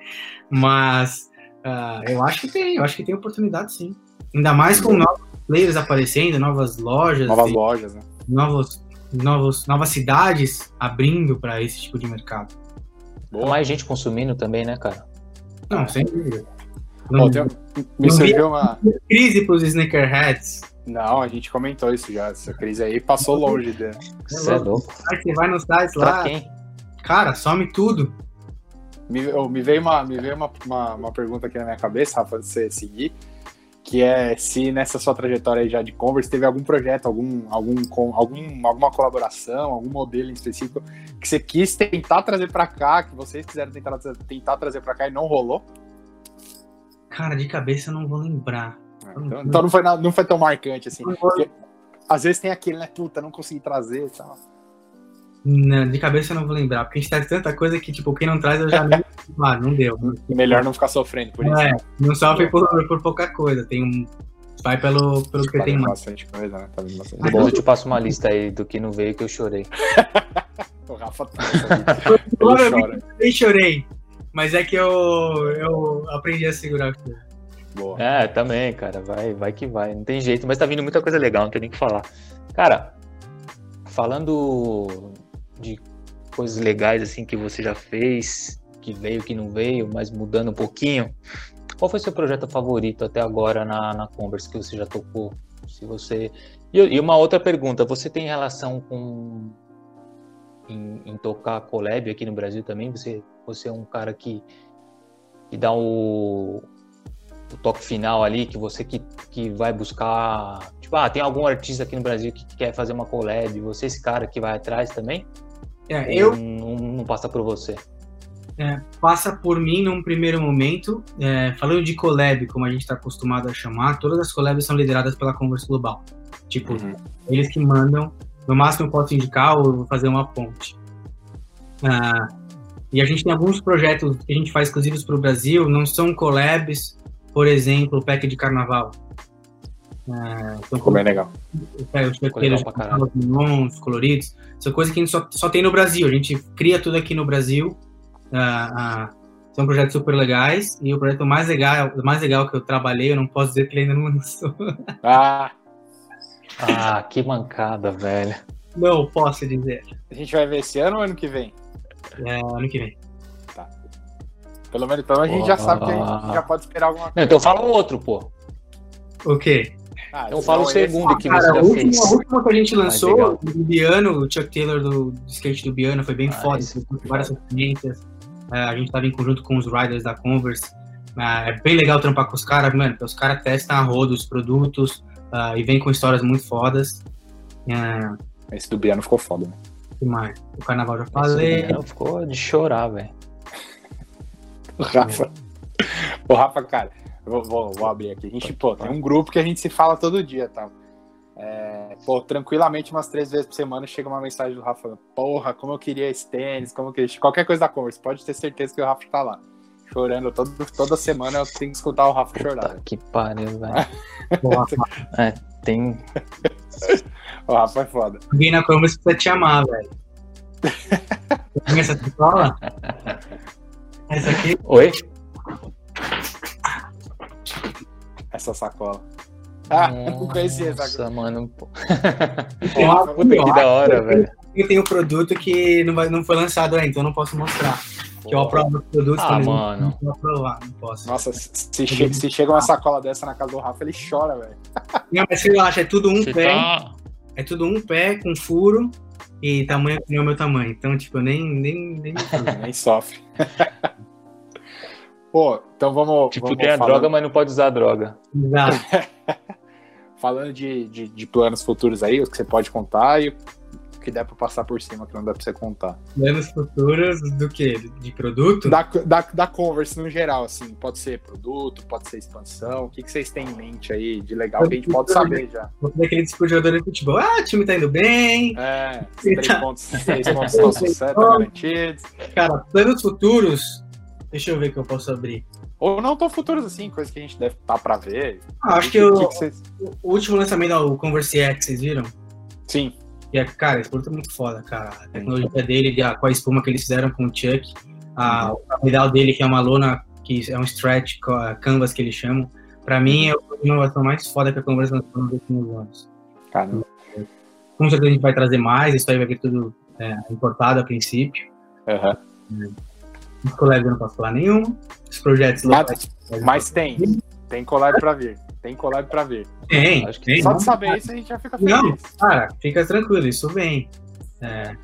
Mas ah, eu acho que tem, eu acho que tem oportunidade sim. Ainda mais com novos players aparecendo, novas lojas, Novas e lojas, né? novos, novos, novas cidades abrindo para esse tipo de mercado. Boa. Mais gente consumindo também, né, cara? Não, sem dúvida. Não, tem- um, me não surgiu uma. crise para os sneakerheads. Não, a gente comentou isso já. Essa crise aí passou longe dele. Você é louco. Aí você vai no site Pra lá, quem? cara, some tudo. Me, oh, me veio, uma, me veio uma, uma, uma pergunta aqui na minha cabeça, Rafa, de você seguir, que é se nessa sua trajetória aí já de Converse teve algum projeto, algum, algum, com- algum, alguma colaboração, algum modelo em específico que você quis tentar trazer pra cá, que vocês quiseram tentar, tentar trazer pra cá e não rolou? Cara, de cabeça eu não vou lembrar. Então, então não, foi nada- não foi tão marcante assim. Porque às vezes tem aquele, né? Puta, não consegui trazer e tal. Não, de cabeça eu não vou lembrar, porque a gente traz tanta coisa que, tipo, quem não traz eu já nem. Ah, não deu. Melhor não ficar sofrendo por isso. É, não sofre por, por pouca coisa. Tem um. Vai pelo, pelo que Tá tem mais. bastante coisa, né? Tá bastante Depois eu te passo uma lista aí do que não veio que eu chorei. O Rafa tá Ele chora. Eu chorei. Mas é que eu, eu aprendi a segurar a coisa. Boa. É, também, cara. Vai, vai que vai. Não tem jeito, mas tá vindo muita coisa legal, não tem nem o que falar. Cara, falando de coisas legais assim que você já fez, que veio, que não veio, mas mudando um pouquinho. Qual foi seu projeto favorito até agora na, na Converse que você já tocou? Se você e, e uma outra pergunta, você tem relação com em, em tocar collab aqui no Brasil também? Você, você é um cara que, que dá o, o toque final ali, que você que, que vai buscar. Tipo, ah, tem algum artista aqui no Brasil que quer fazer uma collab, você é esse cara que vai atrás também? É, eu Não, não passa por você. é, passa por mim num primeiro momento. É, falando de collab, como a gente está acostumado a chamar, todas as collabs são lideradas pela Converse Global. Tipo, Uhum. eles que mandam. No máximo eu posso indicar ou vou fazer uma ponte. Ah, e a gente tem alguns projetos que a gente faz exclusivos para o Brasil, não são collabs, por exemplo, o pack de carnaval. Ah, então, Ficou bem legal. é, os legal os coloridos, são coisas que a gente só, só tem no Brasil. A gente cria tudo aqui no Brasil. Ah, ah, são projetos super legais. E o projeto mais legal, mais legal que eu trabalhei, eu não posso dizer que ele ainda não lançou. Ah, Ah, que mancada, velho. Não posso dizer. a gente vai ver esse ano ou ano que vem? É, ano que vem. Pelo menos então a gente já sabe que a gente já pode esperar alguma Não, coisa. então fala um outro, pô. O quê? Ah, Então fala o segundo que Cara, você a já última, fez. a última que a gente lançou, do Biano, o Chuck Taylor do, do skate do Biano, foi bem Ah, foda. várias referências. É, a gente tava em conjunto com os riders da Converse. Ah, é bem legal trampar com os caras, mano, porque os caras testam a roda os produtos ah, e vem com histórias muito fodas. É, Esse do Biano ficou foda, né? que mais? O carnaval já Esse falei. menino ficou de chorar, velho. O Rafa. O Rafa, cara, vou, vou, vou abrir aqui. A gente, pô, tem um grupo que a gente se fala todo dia, tá? É, pô, tranquilamente, umas três vezes por semana chega uma mensagem do Rafa porra, como eu queria esse tênis, como eu queria. Qualquer coisa da Converse, pode ter certeza que o Rafa tá lá. Chorando todo, toda semana eu tenho que escutar o Rafa chorar. Puta que pariu, velho. Porra, Tem. O Rafa é foda. Alguém na Converse precisa te amar, velho. Tem essa pistola? Essa aqui? Oi? Essa sacola. Ah, não conhecia essa Nossa, mano. pô. Vou ter Que da hora, velho. Eu tenho um produto que não, vai, não foi lançado ainda, então eu não posso mostrar. Que eu aprovo os produtos Ah, não- mano. Não aprovar, não posso. Nossa, se, che- se chega uma sacola dessa na casa do Rafa, ele chora, velho. Não, mas relaxa, é tudo um Você pé. tá- É tudo um pé com furo e tamanho que nem o meu tamanho. Então, tipo, eu nem. nem, nem... Nem sofre. Pô, então vamos. Tipo, vamos tem a falando- droga, mas não pode usar a droga. Exato. Falando de, de, de planos futuros aí, os que você pode contar e o que der pra passar por cima, que não dá pra você contar. Planos futuros do quê? De produto? Da, da, da Converse no geral, assim, pode ser produto, pode ser expansão. O que, que vocês têm em mente aí de legal que a gente pode saber já? Vou fazer aquele tipo de jogador de futebol. Ah, o time tá indo bem. É, três pontos, três pontos estão sucesso, tá garantidos. Cara, planos futuros. Deixa eu ver o que eu posso abrir. Ou não tão futuros assim, coisas que a gente deve estar tá para ver. Ah, acho que, que, o, que vocês... o último lançamento, o Converse X, vocês viram? Sim. E é, cara, esse produto é muito foda, cara. A tecnologia dele, com a espuma que eles fizeram com o Chuck, a, o ideal dele, que é uma lona, que é um stretch canvas que eles chamam, pra mim é a inovação mais foda que a Converse lançou nos últimos anos. Caramba. Com certeza a gente vai trazer mais, isso aí vai vir tudo é, importado a princípio. Uhum. Os colegas eu não posso falar nenhum. Os projetos locais. Mas tem. Tem collab pra vir. Tem collab pra vir. Tem, Acho que tem. Só de saber isso a gente já fica feliz. Não, cara, fica tranquilo, isso vem. É,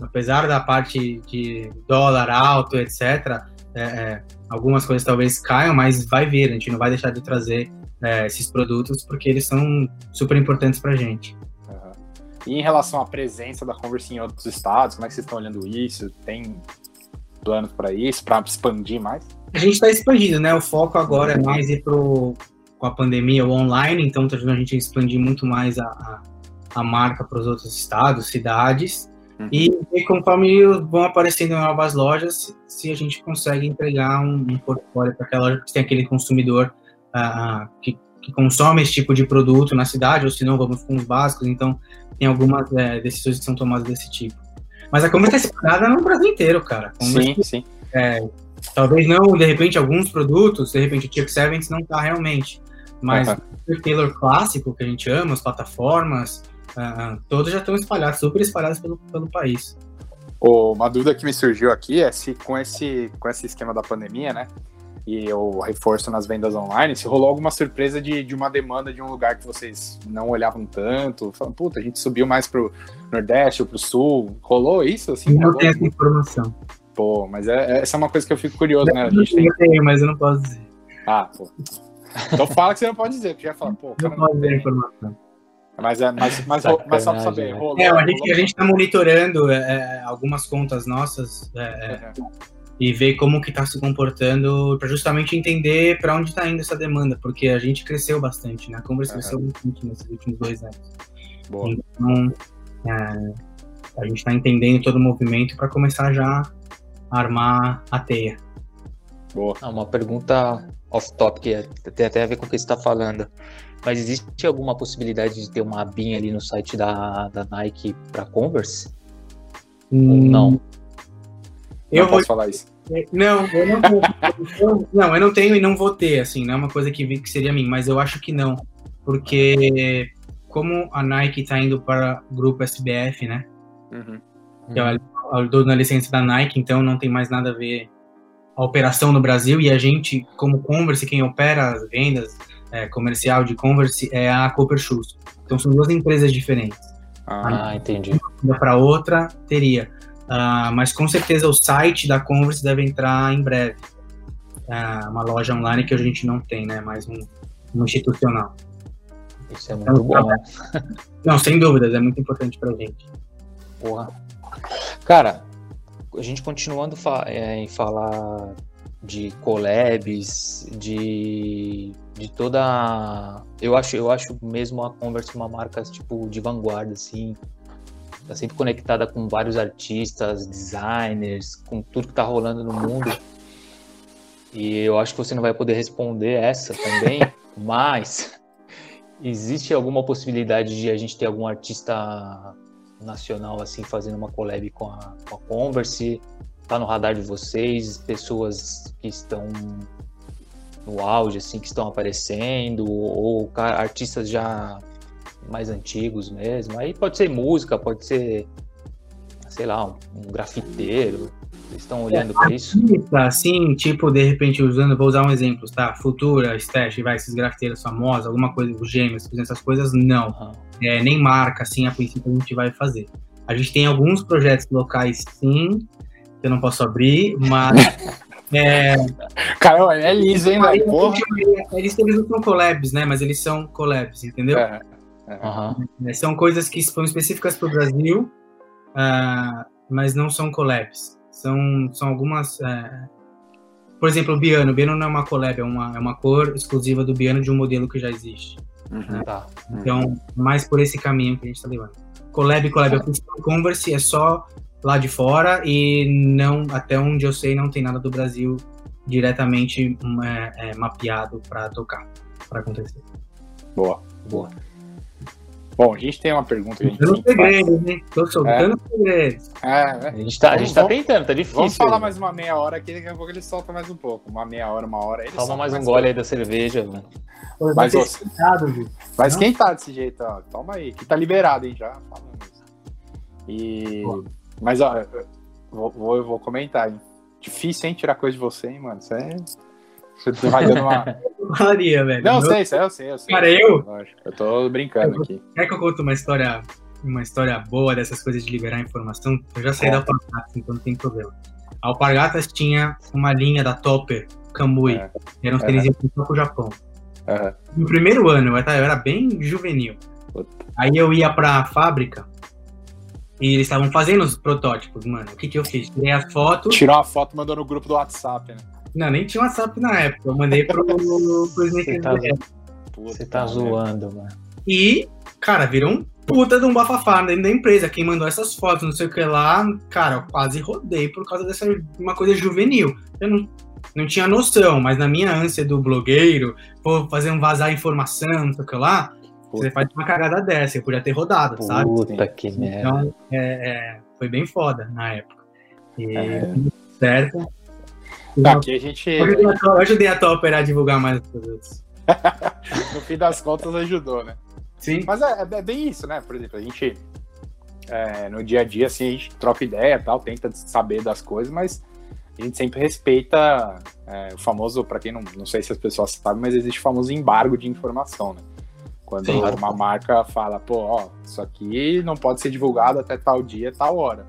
apesar da parte de dólar alto, etc., é, é, algumas coisas talvez caiam, mas vai vir. A gente não vai deixar de trazer é, esses produtos porque eles são super importantes pra gente. Uhum. E em relação à presença da Converse em outros estados, como é que vocês estão olhando isso? Tem planos para isso, para expandir mais? A gente está expandindo, né? O foco agora é mais ir pro, com a pandemia o online, então está ajudando a gente a expandir muito mais a, a, marca para os outros estados, cidades. Uhum. E, e, conforme vão aparecendo novas lojas, se a gente consegue entregar um, um portfólio para aquela loja, que tem aquele consumidor uh, que, que, consome esse tipo de produto na cidade, ou se não, vamos com os básicos. Então, tem algumas é, decisões que são tomadas desse tipo. Mas a Commerce está espalhada no Brasil inteiro, cara. sim, sim. É, talvez não, de repente, alguns produtos, de repente o Chuck Sevens não está realmente. Mas o Taylor clássico, que a gente ama, as plataformas, uh, todos já estão espalhados, super espalhados pelo, pelo país. uma dúvida que me surgiu aqui é se com esse, com esse esquema da pandemia, né? E o reforço nas vendas online, se rolou alguma surpresa de, de uma demanda de um lugar que vocês não olhavam tanto, falando, puta, a gente subiu mais pro Nordeste ou pro Sul, rolou isso? Assim, não tenho essa informação. Pô, mas é, essa é uma coisa que eu fico curioso, né? A gente tem... Eu tenho, mas eu não posso dizer. Ah, pô. Então fala que você não pode dizer, porque já fala, pô, não pode dizer a informação. Mas, é, mas, mas, mas só pra saber, né? rolou, é, a gente, rolou. a gente tá monitorando é, é algumas contas nossas, é, uhum e ver como que está se comportando para justamente entender para onde está indo essa demanda, porque a gente cresceu bastante, né? A Converse uhum. cresceu bastante nesses últimos dois anos. Boa. Então, é, a gente está entendendo todo o movimento para começar já a armar a teia. Boa. Ah, uma pergunta off-top, que é, tem até a ver com o que você está falando. Mas existe alguma possibilidade de ter uma abinha ali no site da, da Nike para Converse? Hum, Ou não? Eu não vou... posso falar isso. Não, eu não vou. não, eu não tenho e não vou ter, assim, não é uma coisa que, que seria mim, mas eu acho que não. Porque como a Nike está indo para o grupo SBF, né? Uhum. Eu dou na licença da Nike, então não tem mais nada a ver a operação no Brasil e a gente, como Converse, quem opera as vendas é, comercial de Converse é a Cooper Shoes. Então são duas empresas diferentes. Ah, entendi. Para outra teria. Uh, mas com certeza o site da Converse deve entrar em breve. Uh, uma loja online que a gente não tem, né? Mais um, um institucional. Isso é muito então, bom. Né? Não, sem dúvidas, é muito importante pra gente. Porra. Cara, a gente continuando fa é, em falar de collabs, de, de toda. Eu acho, eu acho mesmo a Converse uma marca tipo de vanguarda, assim tá sempre conectada com vários artistas, designers, com tudo que tá rolando no mundo. E eu acho que você não vai poder responder essa também, mas existe alguma possibilidade de a gente ter algum artista nacional assim fazendo uma collab com a, com a Converse? Tá no radar de vocês, pessoas que estão no auge, assim, que estão aparecendo, ou artistas já mais antigos mesmo. Aí pode ser música, pode ser, sei lá, um, um grafiteiro. Vocês estão olhando é, para isso? Assim, tipo, de repente, usando, vou usar um exemplo, tá? Futura, Stash, vai, esses grafiteiros famosos, alguma coisa, os gêmeos, essas coisas, não. Uhum. É, nem marca, assim, a princípio a gente vai fazer. A gente tem alguns projetos locais, sim, que eu não posso abrir, mas. É... Cara, é liso, hein, velho? Eles, eles não são collabs, né? Mas eles são collabs, entendeu? É. Uhum. São coisas que são específicas para o Brasil, uh, mas não são collabs. São, são algumas. Uh, por exemplo, o Biano. O Biano não é uma collab, é uma, é uma cor exclusiva do Biano de um modelo que já existe. Uhum, né? tá. Então, mais por esse caminho que a gente está levando. Collab, collab, fiz Converse, é só lá de fora e não, até onde eu sei, não tem nada do Brasil diretamente é, é, mapeado para tocar, para acontecer. Boa, boa. Bom, a gente tem uma pergunta que a gente Soltando segredos, hein? Tô soltando é. segredos. É, é. A gente tá, a gente tá tentando, tá difícil. Vamos falar mais uma meia hora aqui, daqui a pouco ele solta mais um pouco. Uma meia hora, uma hora. Ele Toma mais um gole aí da cerveja, velho. Mas, você... Mas quem tá desse jeito, ó? Toma aí, que tá liberado, hein, já falando isso. E... Mas, ó, eu vou, eu vou comentar, hein? Difícil, hein, tirar coisa de você, hein, mano? Isso é... Você vai dando uma. Maria, velho. Não, eu sei, sei, eu sei, eu sei. Cara, eu. Eu tô brincando aqui. Quer que eu conte uma história, uma história boa dessas coisas de liberar informação? Eu já saí é. da Alpargatas, então não tem problema. A Alpargatas tinha uma linha da Topper, Kamui, é. que eram os tênis que para o Japão. Uhum. No primeiro ano, eu era bem juvenil. Puta. Aí eu ia pra fábrica e eles estavam fazendo os protótipos, mano. O que que eu fiz? Tirei a foto. Tirou a foto e mandou no grupo do WhatsApp, né? Não, nem tinha WhatsApp na época. Eu mandei pro, pro Você tá, Você tá zoando, mano. E, cara, virou um puta de um bafafá dentro da empresa. Quem mandou essas fotos, não sei o que lá, cara, eu quase rodei por causa dessa uma coisa juvenil. Eu não, não tinha noção, mas na minha ânsia do blogueiro, vou fazer um vazar informação, não sei o que lá, você faz uma cagada dessa, eu podia ter rodado, Puta sabe? Puta que então, merda. Então, é, é, foi bem foda na época. E, é. certo. Aqui a gente. Eu ajudei a Topper a divulgar mais os produtos. no fim das contas ajudou, né? Sim. Mas é, é bem isso, né? Por exemplo, a gente é, no dia a dia assim, a gente troca ideia tal, tenta saber das coisas, mas a gente sempre respeita é, o famoso, para quem não, não sei se as pessoas sabem, mas existe o famoso embargo de informação, né? Quando Sim. uma marca fala, pô, ó, isso aqui não pode ser divulgado até tal dia, tal hora.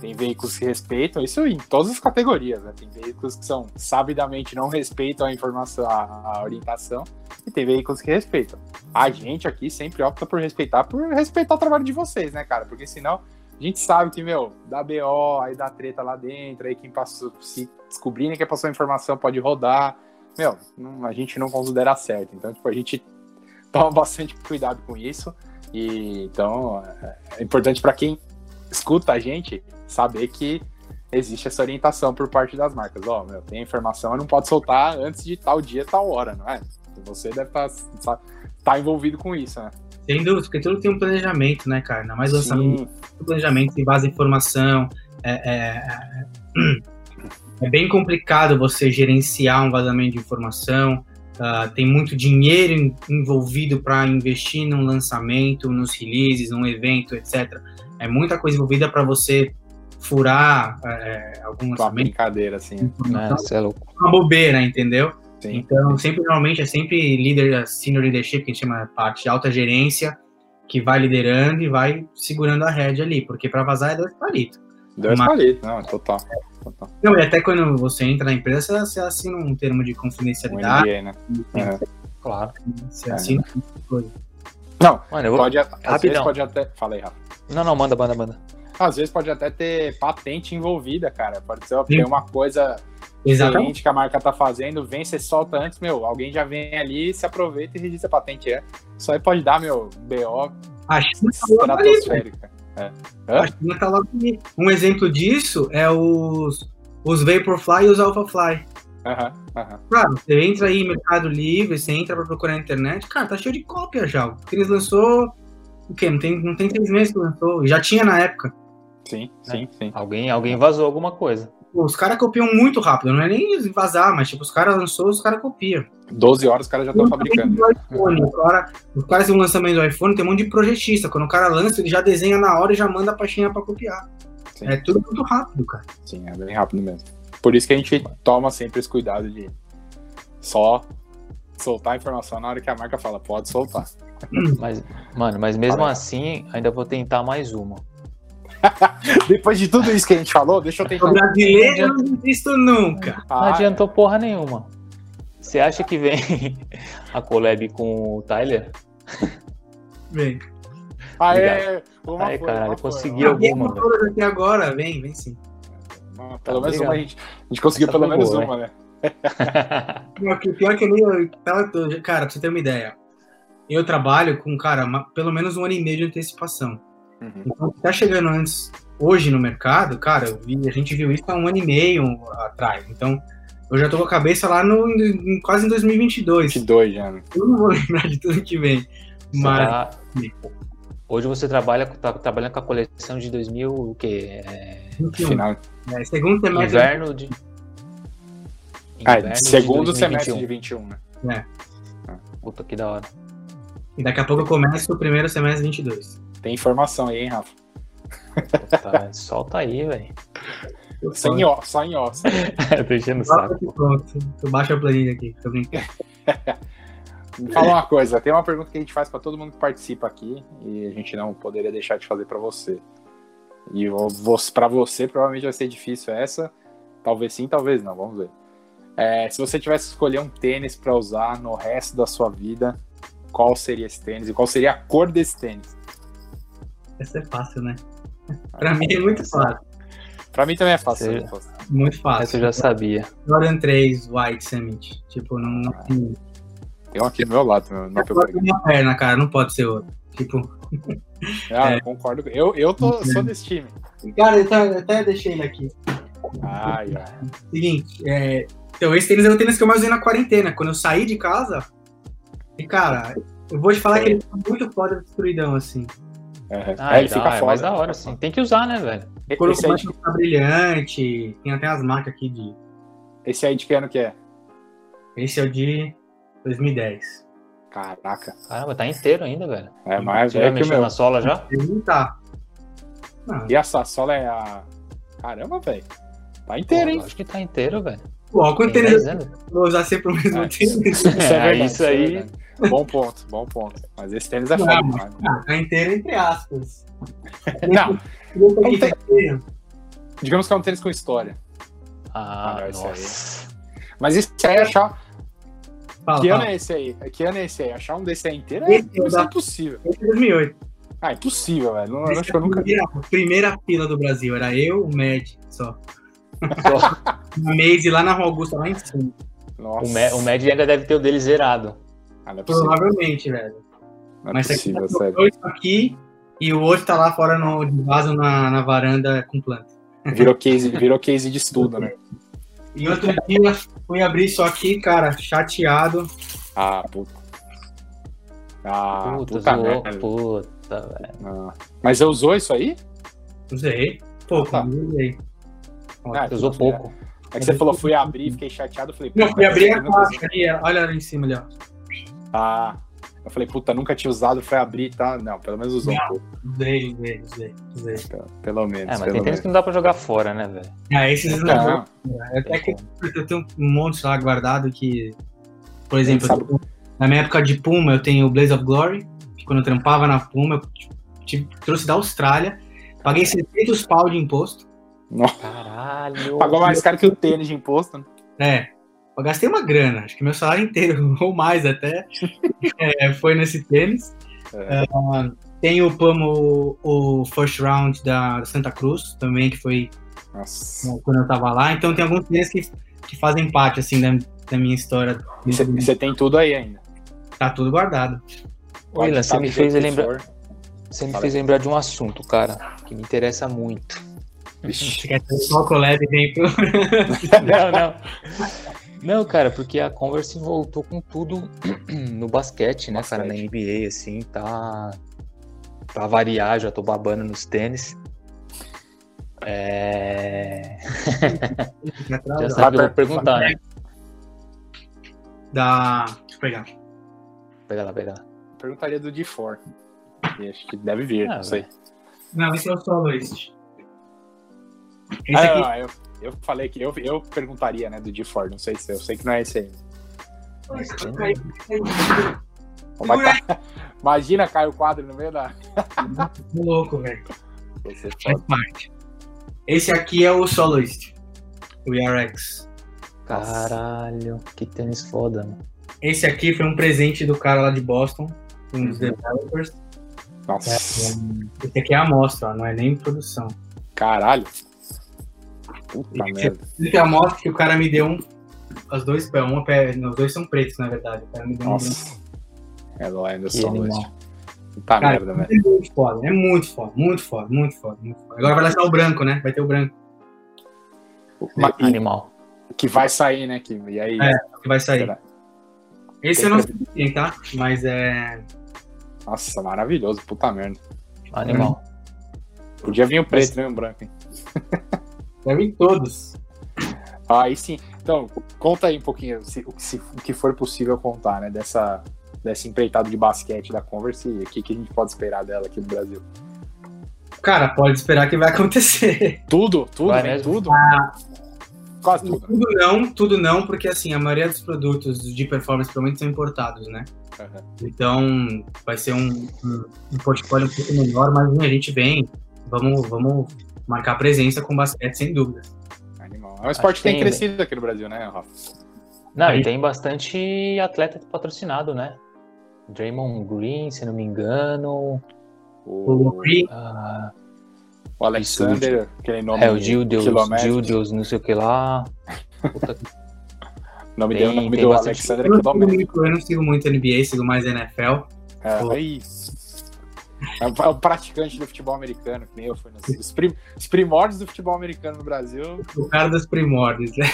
Tem veículos que respeitam, isso em todas as categorias, né? Tem veículos que são sabidamente não respeitam a informação, a, a, orientação, e tem veículos que respeitam. A gente aqui sempre opta por respeitar, por respeitar o trabalho de vocês, né, cara? Porque senão a gente sabe que, meu, dá BO, aí dá treta lá dentro, aí quem passou, se descobrirem que passou a informação pode rodar. Meu, não, a gente não considera certo. Então, tipo, a gente toma bastante cuidado com isso. E então é, é importante para quem escuta a gente saber que existe essa orientação por parte das marcas. Ó, oh, meu, tem informação, eu não pode soltar antes de tal dia, tal hora, não é? Você deve estar tá, tá envolvido com isso, né? Sem dúvida, porque tudo tem um planejamento, né, cara? Ainda mais lançamento, planejamento tem base em informação. É, é, é, é, bem complicado você gerenciar um vazamento de informação. Uh, tem muito dinheiro envolvido para investir num lançamento, nos releases, num evento, etc. É muita coisa envolvida para você furar é, algum lançamento. Uma brincadeira, assim. É, é louco. Uma bobeira, entendeu? Sim. Então, sempre, normalmente, é sempre líder, senior leadership, que a gente chama parte de alta gerência, que vai liderando e vai segurando a rédea ali, porque para vazar é dois palitos. Dois Uma... palitos, não, é total. total. Não, e até quando você entra na empresa, você assina um termo de confidencialidade. Um NDA, né? É. Claro. Você assina é. coisa. Não, Mano, vou... pode, pode até. Falei, Rafa. Não, não, manda, manda, manda. Às vezes pode até ter patente envolvida, cara. Pode ser ter uma coisa excelente que a marca tá fazendo, vem, você solta antes, meu, alguém já vem ali, se aproveita e registra a patente. É. Isso aí pode dar, meu, BO a China estratosférica. É. A China tá logo ali. Um exemplo disso é os, os Vaporfly e os Alphafly. Aham, aham. Cara, você entra aí no Mercado Livre, você entra pra procurar na internet, cara, tá cheio de cópia já. Porque eles lançou. O quê? Não tem, não tem três meses que lançou. Já tinha na época. Sim, sim, é. sim. Alguém, alguém vazou alguma coisa. Os caras copiam muito rápido, não é nem vazar, mas tipo, os caras lançou, os caras copiam. 12 horas os caras já estão fabricando. IPhone, cara, os caras um lançamento do iPhone, tem um monte de projetista. Quando o cara lança, ele já desenha na hora e já manda a pastinha pra copiar. Sim. É tudo muito rápido, cara. Sim, é bem rápido mesmo. Por isso que a gente toma sempre esse cuidado de só soltar a informação na hora que a marca fala, pode soltar. Mas, mano, mas mesmo assim, ainda vou tentar mais uma. Depois de tudo isso que a gente falou, deixa eu tentar. O brasileiro não visto nunca. Não adiantou porra nenhuma. Você acha que vem a collab com o Tyler? Vem. Aê, uma Aê, caralho, consegui alguma. Aqui agora, vem, vem sim. pelo tá menos uma a gente, a gente conseguiu Essa pelo menos boa, uma, né? O pior que eu. Cara, pra você ter uma ideia. Eu trabalho com, cara, uma, pelo menos um ano e meio de antecipação. Uhum. Então, tá chegando antes, hoje no mercado, cara, vi, a gente viu isso há um ano e meio atrás. Então, eu já tô com a cabeça lá no, em, quase em 2022. 22 já, né? Eu não vou lembrar de tudo que vem. Mas. Tá- Hoje você trabalha, tá trabalhando com a coleção de 2000, o quê? É... 21. Final. É, segundo semestre. Inverno de. Ah, Inverno de segundo 2021. semestre de 21, né? Puta que da hora. E daqui a pouco eu começo o primeiro semestre 22. Tem informação aí, hein, Rafa? Tá, solta aí, velho. Só em ó, só em ó. Tô enchendo o saco. Pronto. Tu baixa a planilha aqui. Tô brincando. Me fala uma coisa, tem uma pergunta que a gente faz pra todo mundo que participa aqui e a gente não poderia deixar de fazer pra você. E eu vou- pra você provavelmente vai ser difícil essa, talvez sim, talvez não, vamos ver. É, se você tivesse que escolher um tênis pra usar no resto da sua vida, qual seria esse tênis e qual seria a cor desse tênis? Essa é fácil, né? Pra mim é muito fácil. Pra mim também é fácil. Muito fácil. Essa eu já sabia. Jordan 3 White Summit. Tipo, não, não tem. Tem um aqui do meu lado, meu, meu Pode ser minha perna, cara, não pode ser outro. Tipo, Ah, É. eu concordo. com- Eu, eu tô, sou desse time. cara, eu até, eu até deixei ele aqui. Ai, ai. Seguinte, é, então esse tênis é o tênis que eu mais usei na quarentena. Quando eu saí de casa, e cara, eu vou te falar que ele tá muito foda destruidão, assim. É, Ah, É, ele dá, fica é foda. mais da hora, sim. Tem que usar, né, velho? Quando Esse aí, ficar brilhante, tem até as marcas aqui de. esse aí de que ano que é? Esse é o de 2010. Caraca. Caramba, tá inteiro ainda, velho. É mais Você já velho que o mexeu meu. na sola já? Não tá. Não, E a Sassola é a. Caramba, velho. Tá inteiro, hein? Acho que tá inteiro, velho. Pô, quanto Tem tênis 10 eu vou usar sempre o mesmo É. tênis? Isso é É, verdade. isso é aí. Bom ponto, bom ponto. Mas esse tênis é Não, foda mas- demais. Ah, tá inteiro entre aspas. Não, aqui tá inteiro. digamos que é um tênis com história. Ah, Ah, esse aí. nossa. Mas esse aí, achar. Fala, Que ano fala. é esse aí? Que ano é esse aí? Achar um desse aí inteiro é, é isso é impossível. Esse é 2008. Ah, impossível, velho. Não, acho que eu é a nunca. primeira, a primeira fila do Brasil. Era eu, o Mad, só. Só. Maze lá na Rua Augusta, lá em cima. Nossa. O Mad ainda deve ter o dele zerado. Ah, é. Provavelmente, velho. Não é Mas esse possível, aqui sério. aqui e o outro tá lá fora no de vaso na, na varanda com planta. Virou case, virou case de estudo, né? E outro dia fui abrir isso aqui, cara, chateado. Ah, puta. Ah, Puta, puta zoou. merda. Puta, velho. Ah. Mas você usou isso aí? Usei. Pouco, Ah, tá. usei. Ah, Você usou pouco. É que você falou, fui abrir, fiquei chateado, falei, Não, fui abrir a caixa ali, olha ali em cima ali, ó. Ah, eu falei, puta, nunca tinha usado, foi abrir, tá? Não, pelo menos usou um pouco. Usei, usei, usei, usei. Pelo, menos, É, mas pelo tem tênis que não dá pra jogar fora, né, velho? Ah, esses não. Não, Eu até que eu tenho um monte lá guardado que, por exemplo, na minha época de Puma, eu tenho o Blaze of Glory, que quando eu trampava na Puma, eu tive- trouxe da Austrália, paguei 600 pau de imposto. Caralho. pagou mais caro que o tênis de imposto, né? É, eu gastei uma grana, acho que meu salário inteiro, ou mais até, é, foi nesse tênis. É. Ah, tem o Puma, o, First Round da Santa Cruz, também, que foi Nossa. quando eu tava lá. Então tem alguns tênis que, que fazem parte, assim, da, da minha história. E Você tem tudo aí ainda. Tá tudo guardado. Pode tá você me fez lembrar. Você me Fala fez lembrar de um assunto, cara, que me interessa muito. Vixe. Você quer ter só o collab dentro? não, não. Não, cara, porque a Converse voltou com tudo no basquete, né, cara, na Basquete. NBA, assim, tá. Pra variar, já tô babando nos tênis. É. Já da, sabe o que eu Vai vou perguntar, né? da. Deixa eu pegar. Pega lá, pega lá. Perguntaria do D4. E acho que deve vir, Ah, não sei. Não, esse é o soloist. Esse Ah, aqui. não, eu, eu falei que eu, eu perguntaria, né, do D4, não sei se eu sei que não é esse aí. Imagina cair o quadro no meio da. Tô louco, velho. Você Faz parte. Esse aqui é o soloist. O ERX. Caralho, que tênis foda, mano. Esse aqui foi um presente do cara lá de Boston, um dos Uhum. developers. Nossa, Esse aqui é a amostra, não é nem produção. caralho. Puta merda. é a amostra que o cara me deu um. Os dois, pé, uma os dois são pretos, na verdade. O cara me deu um Nossa. É do Anderson animal. Puta Cara, merda, velho. é muito foda, é muito foda, muito foda, muito foda, muito foda. Agora vai lançar o branco, né? Vai ter o branco. Ma- e- Animal. Que vai sair, né? Que, e aí, É, que vai sair. será? Esse Tem eu não sei quem, tá? Mas é. Nossa, maravilhoso, puta merda. Animal. Podia vir o preto, né? O branco, hein? Em todos. Aí sim. Então, conta aí um pouquinho se, o, que- se- o que for possível contar, né? Dessa, dessa empreitada de basquete da Converse e o que, que a gente pode esperar dela aqui no Brasil. Cara, pode esperar que vai acontecer. Tudo, tudo, Vai mesmo? tudo. Quase tudo. Tudo não, tudo não, porque assim, a maioria dos produtos de performance provavelmente são importados, né? Aham. Então vai ser um, um, um portfólio um pouco menor, mas a gente vem, vamos, vamos marcar presença com basquete sem dúvida. Animal. É um esporte que tem tem, crescido aqui no Brasil, né, Rafa? Não, Aí- e tem bastante atleta patrocinado, né? Draymond Green, se não me engano. O O, ah, o Alexander, aquele nome é, o Gildeus. Gildeus, não sei o que lá. Puta, O nome Tem- dele, nome tem do bastante- Alexander é eu, não sigo quilométrico. muito, eu não sigo muito NBA, sigo mais NFL. É, aí. É o- é o praticante do futebol americano, que nem eu fui os, prim- os primórdios do futebol americano no Brasil. O cara dos primórdios, né?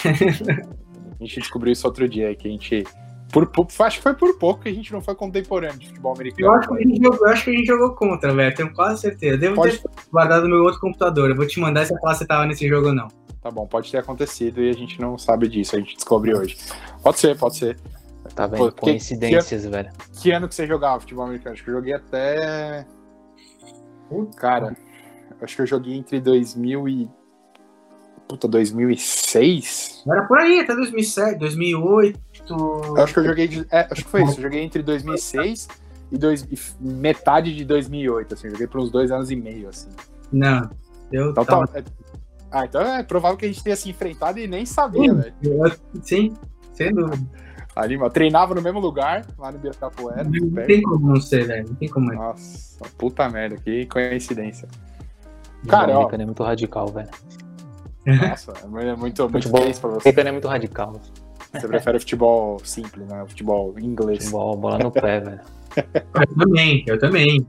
A gente descobriu isso outro dia, que a gente. Por, pou- acho que foi por pouco que a gente não foi contemporâneo de futebol americano. Eu acho, que a gente jogou, acho que a gente jogou contra, velho. Tenho quase certeza. Devo Pode- ter guardado no meu outro computador. Eu vou te mandar se falar se tava nesse jogo ou não. Tá bom, pode ter acontecido e a gente não sabe disso, a gente descobre hoje. Pode ser, pode ser. Tá Pô, vendo? que- Coincidências, velho. Que ano que você jogava futebol americano? Acho que eu joguei até. Cara, acho que eu joguei entre 2000 e. Puta, 2006? Era por aí, até 2007, 2008. Eu acho que eu joguei. de- é, acho que foi isso. Eu joguei entre 2006 e, dois, e metade de 2008, assim. Joguei por uns dois anos e meio, assim. Não. Eu Então tava... tá. é- ah, então é provável que a gente tenha se enfrentado e nem sabia, velho. eu- Sim, sem dúvida. Ali, mano, eu treinava no mesmo lugar, lá no Ibirapuera. Não perto. tem como não ser, velho. Não tem como. Nossa, puta merda, que coincidência. Cara, ó. americano é muito radical, velho. Nossa, é muito, muito Futebol bem pra O você. americano é muito radical. Você prefere o futebol simples, né? O futebol inglês. Futebol, bola no pé, velho. Eu também, eu também.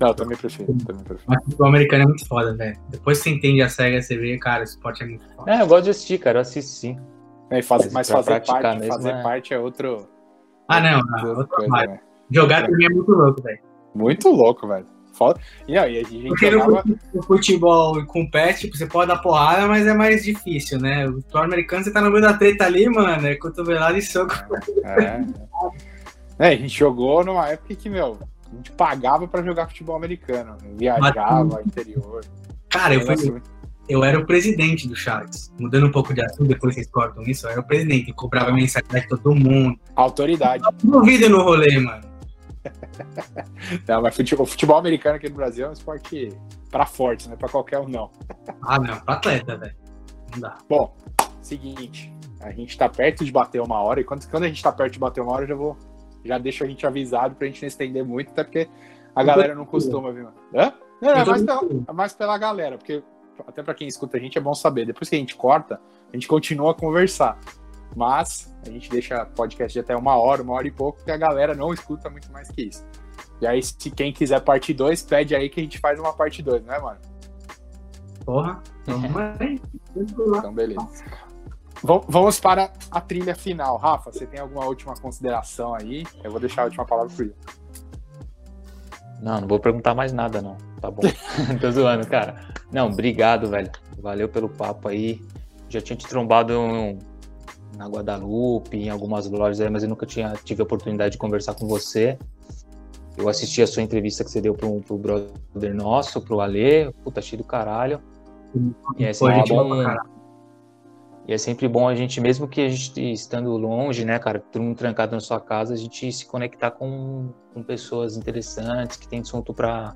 Não, eu também prefiro, também prefiro. Mas o futebol americano é muito foda, velho. Depois que você entende a SEGA, você vê, cara, o esporte é muito foda. É, eu gosto de assistir, cara. Eu assisto sim. É, faz- Mas mas pra fazer praticar parte, mesmo fazer é- parte é outro. Ah, não, não, outra outra coisa, né? Jogar também é muito louco, velho. Muito louco, velho. Foda. E, e a gente Porque no jogava. no futebol com pé, tipo, você pode dar porrada, mas é mais difícil, né? O futebol americano, você tá no meio da treta ali, mano, é cotovelada e soco. É. É, a gente jogou numa época que, meu, a gente pagava pra jogar futebol americano. Viajava, interior. Cara, eu, fui, eu era o presidente do Sharks. Mudando um pouco de assunto, depois vocês cortam isso, eu era o presidente, eu cobrava mensalidade de todo mundo. Autoridade. Duvido no rolê, mano. Não, mas futebol, futebol americano aqui no Brasil é um esporte pra fortes, né? Pra qualquer um, não. Ah, não, pra atleta, velho. Não dá. Bom, seguinte, a gente tá perto de bater uma hora, e quando, quando a gente tá perto de bater uma hora, eu já vou. Já deixo a gente avisado pra gente não estender muito, até porque a galera não costuma, viu? Hã? Não, é mais, pela, é mais pela galera, porque até pra quem escuta a gente é bom saber. Depois que a gente corta, a gente continua a conversar. Mas a gente deixa podcast de até uma hora, uma hora e pouco, porque a galera não escuta muito mais que isso. E aí, se quem quiser parte 2, pede aí que a gente faz uma parte 2, né, mano? Porra. Vamos aí. Vamos lá. Então, beleza. Vam- Vamos para a trilha final. Rafa, você tem alguma última consideração aí? Eu vou deixar a última palavra pro Will. Não, não vou perguntar mais nada, não. Tá bom. Tô zoando, cara. Não, obrigado, velho. Valeu pelo papo aí. Já tinha te trombado em- na Guadalupe, em algumas lojas aí, mas eu nunca tinha tive a oportunidade de conversar com você. Eu assisti a sua entrevista que você deu pro, pro brother nosso, pro Alê. Puta, achei do caralho. E é Pô, sempre gente boa bom. E é sempre bom a gente, mesmo que a gente estando longe, né, cara, todo mundo trancado na sua casa, a gente se conectar com, com pessoas interessantes, que tem assunto pra,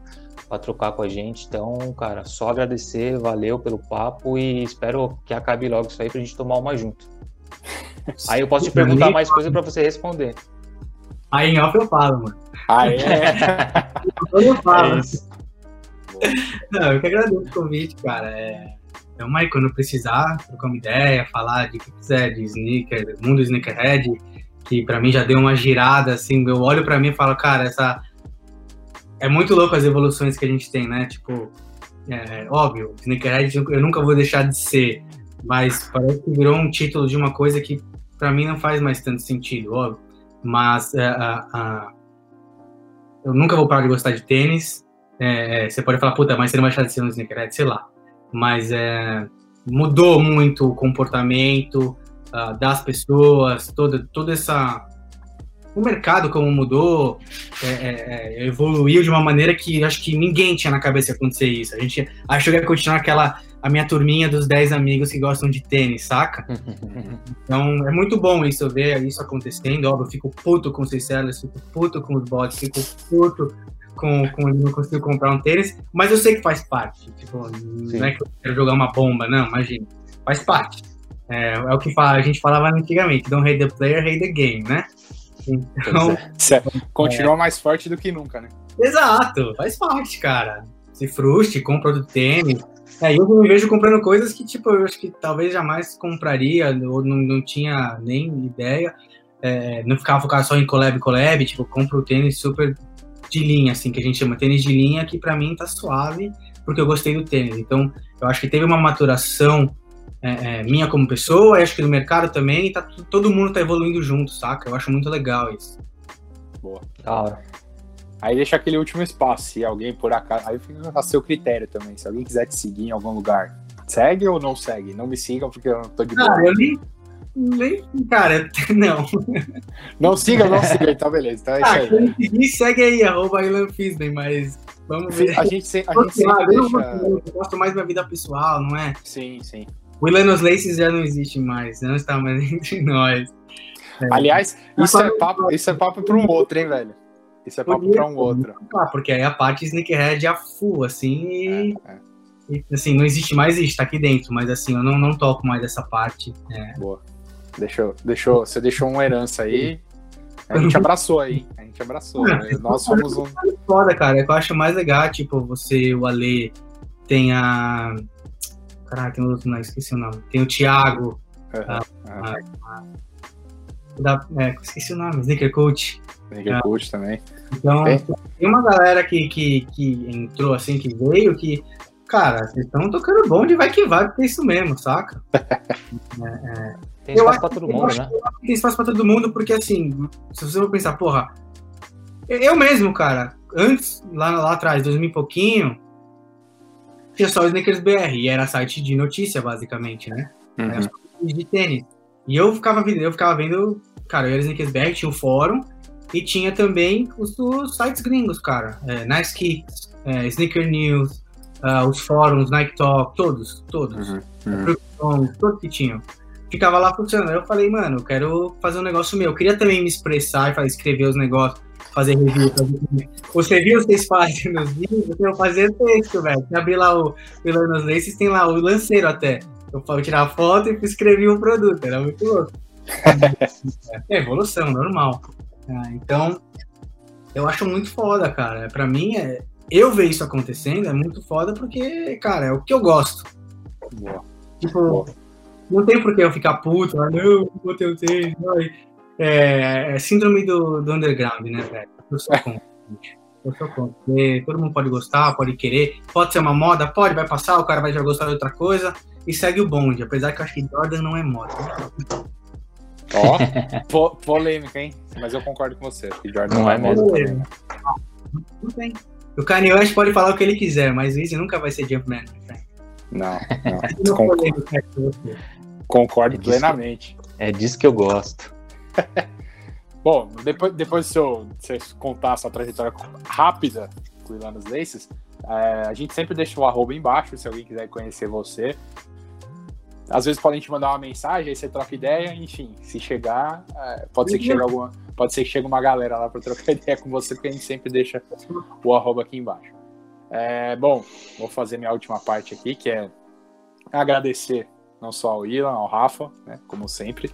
pra trocar com a gente. Então, cara, só agradecer, valeu pelo papo e espero que acabe logo isso aí pra gente tomar uma junto. Aí eu posso te perguntar mais coisa pra você responder. Aí em off eu falo, mano. Ah, é? Eu falo. É. Não, eu que agradeço o convite, cara. É... Tamo aí quando precisar, trocar uma ideia, falar de que quiser, de sneaker, mundo sneakerhead, que pra mim já deu uma girada, assim, eu olho pra mim e falo, cara, essa. É muito louco as evoluções que a gente tem, né? Tipo, é, óbvio, sneakerhead eu nunca vou deixar de ser, mas parece que virou um título de uma coisa que para mim não faz mais tanto sentido, óbvio. Mas uh, eu nunca vou parar de gostar de tênis. É, você pode falar, puta, mas você não vai deixar de ser um sneakerhead, sei lá. Mas é, mudou muito o comportamento uh, das pessoas, toda, toda essa. O mercado como mudou, é, é, é, evoluiu de uma maneira que acho que ninguém tinha na cabeça acontecer isso. A gente achou que ia continuar aquela a minha turminha dos 10 amigos que gostam de tênis, saca? então é muito bom isso, ver isso acontecendo. Óbvio, eu fico puto com os sellers, fico puto com os bots, fico puto com, com não consigo comprar um tênis, mas eu sei que faz parte. Tipo, não é que eu quero jogar uma bomba, não, imagina. Faz parte. É, é o que fala, a gente falava antigamente, don't hate the player, hate the game, né? Então. É. Continua é. mais forte do que nunca, né? Exato, faz parte, cara. Se frustre, compra do tênis, é, eu me vejo comprando coisas que, tipo, eu acho que talvez jamais compraria, ou não, não tinha nem ideia. É, não ficava focado só em collab, collab, tipo, compro o tênis super de linha, assim, que a gente chama tênis de linha, que para mim tá suave, porque eu gostei do tênis. Então, eu acho que teve uma maturação é, é, minha como pessoa, acho que no mercado também, e tá, todo mundo tá evoluindo junto, saca? Eu acho muito legal isso. Boa. Da hora. Aí deixa aquele último espaço, se alguém por acaso. Aí fica a seu critério também. Se alguém quiser te seguir em algum lugar, segue ou não segue? Não me sigam porque eu não tô de boa. Ah, eu nem. Nem cara, não. Não siga, não siga, então beleza. Então é ah, isso aí. Segue aí, arroba Ilan Fisden, mas vamos ver. A gente, se, a gente sempre deixa... Eu gosto mais da minha vida pessoal, não é? Sim, sim. O Ilanos Laces já não existe mais, não está mais entre nós. É. Aliás, isso é, papo, isso é papo para um outro, hein, velho? Isso é papo para um outro. Ah, porque aí a parte sneakerhead é full, assim, é, é. e, assim, não existe mais isso, tá aqui dentro, mas assim, eu não, não toco mais essa parte. É. Boa. Deixou, deixou, você deixou uma herança aí. A gente abraçou aí. A gente abraçou. É, né? Nós somos um. Foda, cara. É que eu acho mais legal, tipo, você, o Ale, tem a. Caralho, tem outro, não, esqueci o nome. Tem o Thiago. Uhum. A, a, a, da, é, esqueci o nome, Sneaker Coach. Sneaker Coach também. Então, é. tem uma galera que, que, que entrou assim, que veio, que, cara, vocês estão tocando bonde, vai que vai, porque é isso mesmo, saca? é, é. Tem espaço pra todo mundo, né? Tem espaço pra todo mundo, porque assim, se você for pensar, porra, eu mesmo, cara, antes, lá, lá atrás, 2000 e pouquinho, tinha só o Sneakers BR, e era site de notícia, basicamente, né? Uhum. Era de tênis. E eu ficava, eu ficava vendo, cara, eu era Sneakers BR, tinha o fórum, e tinha também os, os sites gringos, cara. É, nice Kicks, é, Sneaker News, uh, os fóruns, Nike Talk, todos, todos. Uhum, uhum. Todos que tinham. Ficava lá funcionando. Eu falei, mano, eu quero fazer um negócio meu. Eu queria também me expressar e escrever os negócios, fazer review. Fazer... Os reviews vocês fazem nos vídeos, eu fazer texto, velho. Se abrir lá o Pilar nos Laces, tem lá o lanceiro até. Eu falo tirar foto e escrevi o produto. Era muito louco. é evolução, normal. Ah, então, eu acho muito foda, cara. Para mim, é, eu ver isso acontecendo é muito foda porque, cara, é o que eu gosto. Boa. Tipo, Boa. Não tem por que eu ficar puto, ah, não, vou ter o tênis. É, é síndrome do, do underground, né, velho? Eu sou contra. Eu sou contra. Todo mundo pode gostar, pode querer. Pode ser uma moda, pode, vai passar, o cara vai já gostar de outra coisa e segue o bonde. Apesar que eu acho que Jordan não é moda. Ó, po polêmica, hein? Mas eu concordo com você, que Jordan não, é mesmo. Não tem. O Kanye West pode falar o que ele quiser, mas o Easy nunca vai ser Jumpman. Né? Não, não. concordo, concordo é plenamente. é disso que eu gosto. Bom, depois, depois de você contar a sua trajetória rápida com o Ilanos Laces, é, a gente sempre deixa o arroba embaixo, se alguém quiser conhecer você. Às vezes podem te mandar uma mensagem, aí você troca ideia, enfim, se chegar, é, pode ser que chegue alguma, pode ser que chegue uma galera lá para trocar ideia com você, porque a gente sempre deixa o arroba aqui embaixo. É, bom, vou fazer minha última parte aqui, que é agradecer não só ao Ilan, ao Rafa, né, como sempre.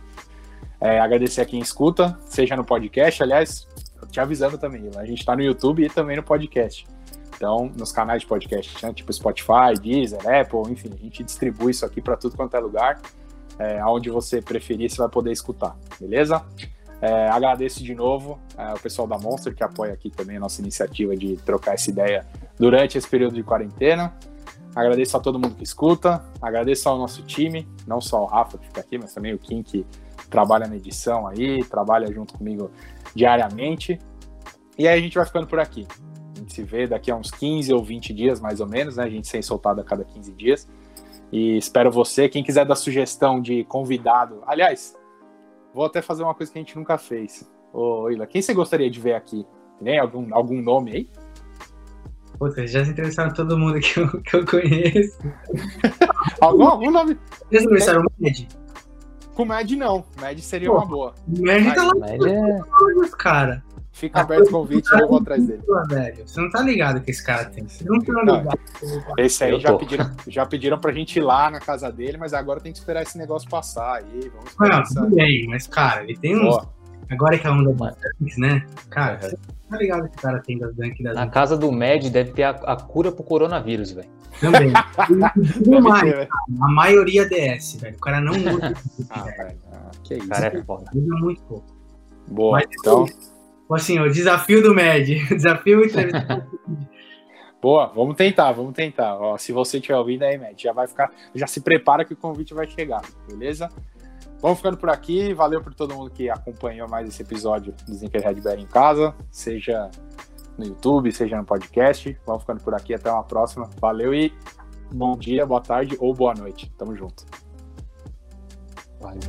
É, agradecer a quem escuta, seja no podcast, aliás, te avisando também, Ilan, a gente está no YouTube e também no podcast. Então, nos canais de podcast, né? tipo Spotify, Deezer, Apple, enfim, a gente distribui isso aqui para tudo quanto é lugar. É, onde você preferir, você vai poder escutar, beleza? É, agradeço de novo é, o pessoal da Monster que apoia aqui também a nossa iniciativa de trocar essa ideia durante esse período de quarentena. Agradeço a todo mundo que escuta, agradeço ao nosso time, não só o Rafa que fica aqui, mas também o Kim que trabalha na edição aí, trabalha junto comigo diariamente. E aí a gente vai ficando por aqui. A gente se vê daqui a uns 15 ou 20 dias, mais ou menos, né? A gente sem soltado a cada 15 dias. E espero você, quem quiser dar sugestão de convidado. Aliás, vou até fazer uma coisa que a gente nunca fez. Ô, Ila, quem você gostaria de ver aqui? Tem algum, algum nome aí? Puta, já se entrevistaram todo mundo que eu, que eu conheço. algum, algum nome? Eles entrevistaram o Med? Com o Med não. Med seria Pô, uma boa. O Med tá lá Med é... cara. Fica aberto o convite e eu vou atrás dele. Velho, você não tá ligado que esse cara tem. Você não tá ligado. Esse aí já pediram, já pediram pra gente ir lá na casa dele, mas agora tem que esperar esse negócio passar aí. Vamos tudo bem, mas cara, ele tem uns. Agora que é a onda dunks, né? Cara, uhum. Tá ligado que o cara tem das Na casa do Med deve ter a, a cura pro coronavírus, velho. Também. mais, ter, a maioria DS, velho. O cara não muda. ah, velho. Ah, que isso. O cara é foda. Muda muito pouco. Boa, Mas, então. Assim, o desafio do Med. Desafio entrevista. Boa, vamos tentar, vamos tentar. Ó, se você estiver ouvindo aí, Med, já vai ficar. Já se prepara que o convite vai chegar, beleza? Vamos ficando por aqui. Valeu por todo mundo que acompanhou mais esse episódio do Zinkerhead Bear em casa, seja no YouTube, seja no podcast. Vamos ficando por aqui. Até uma próxima. Valeu e bom dia, boa tarde ou boa noite. Tamo junto. Valeu.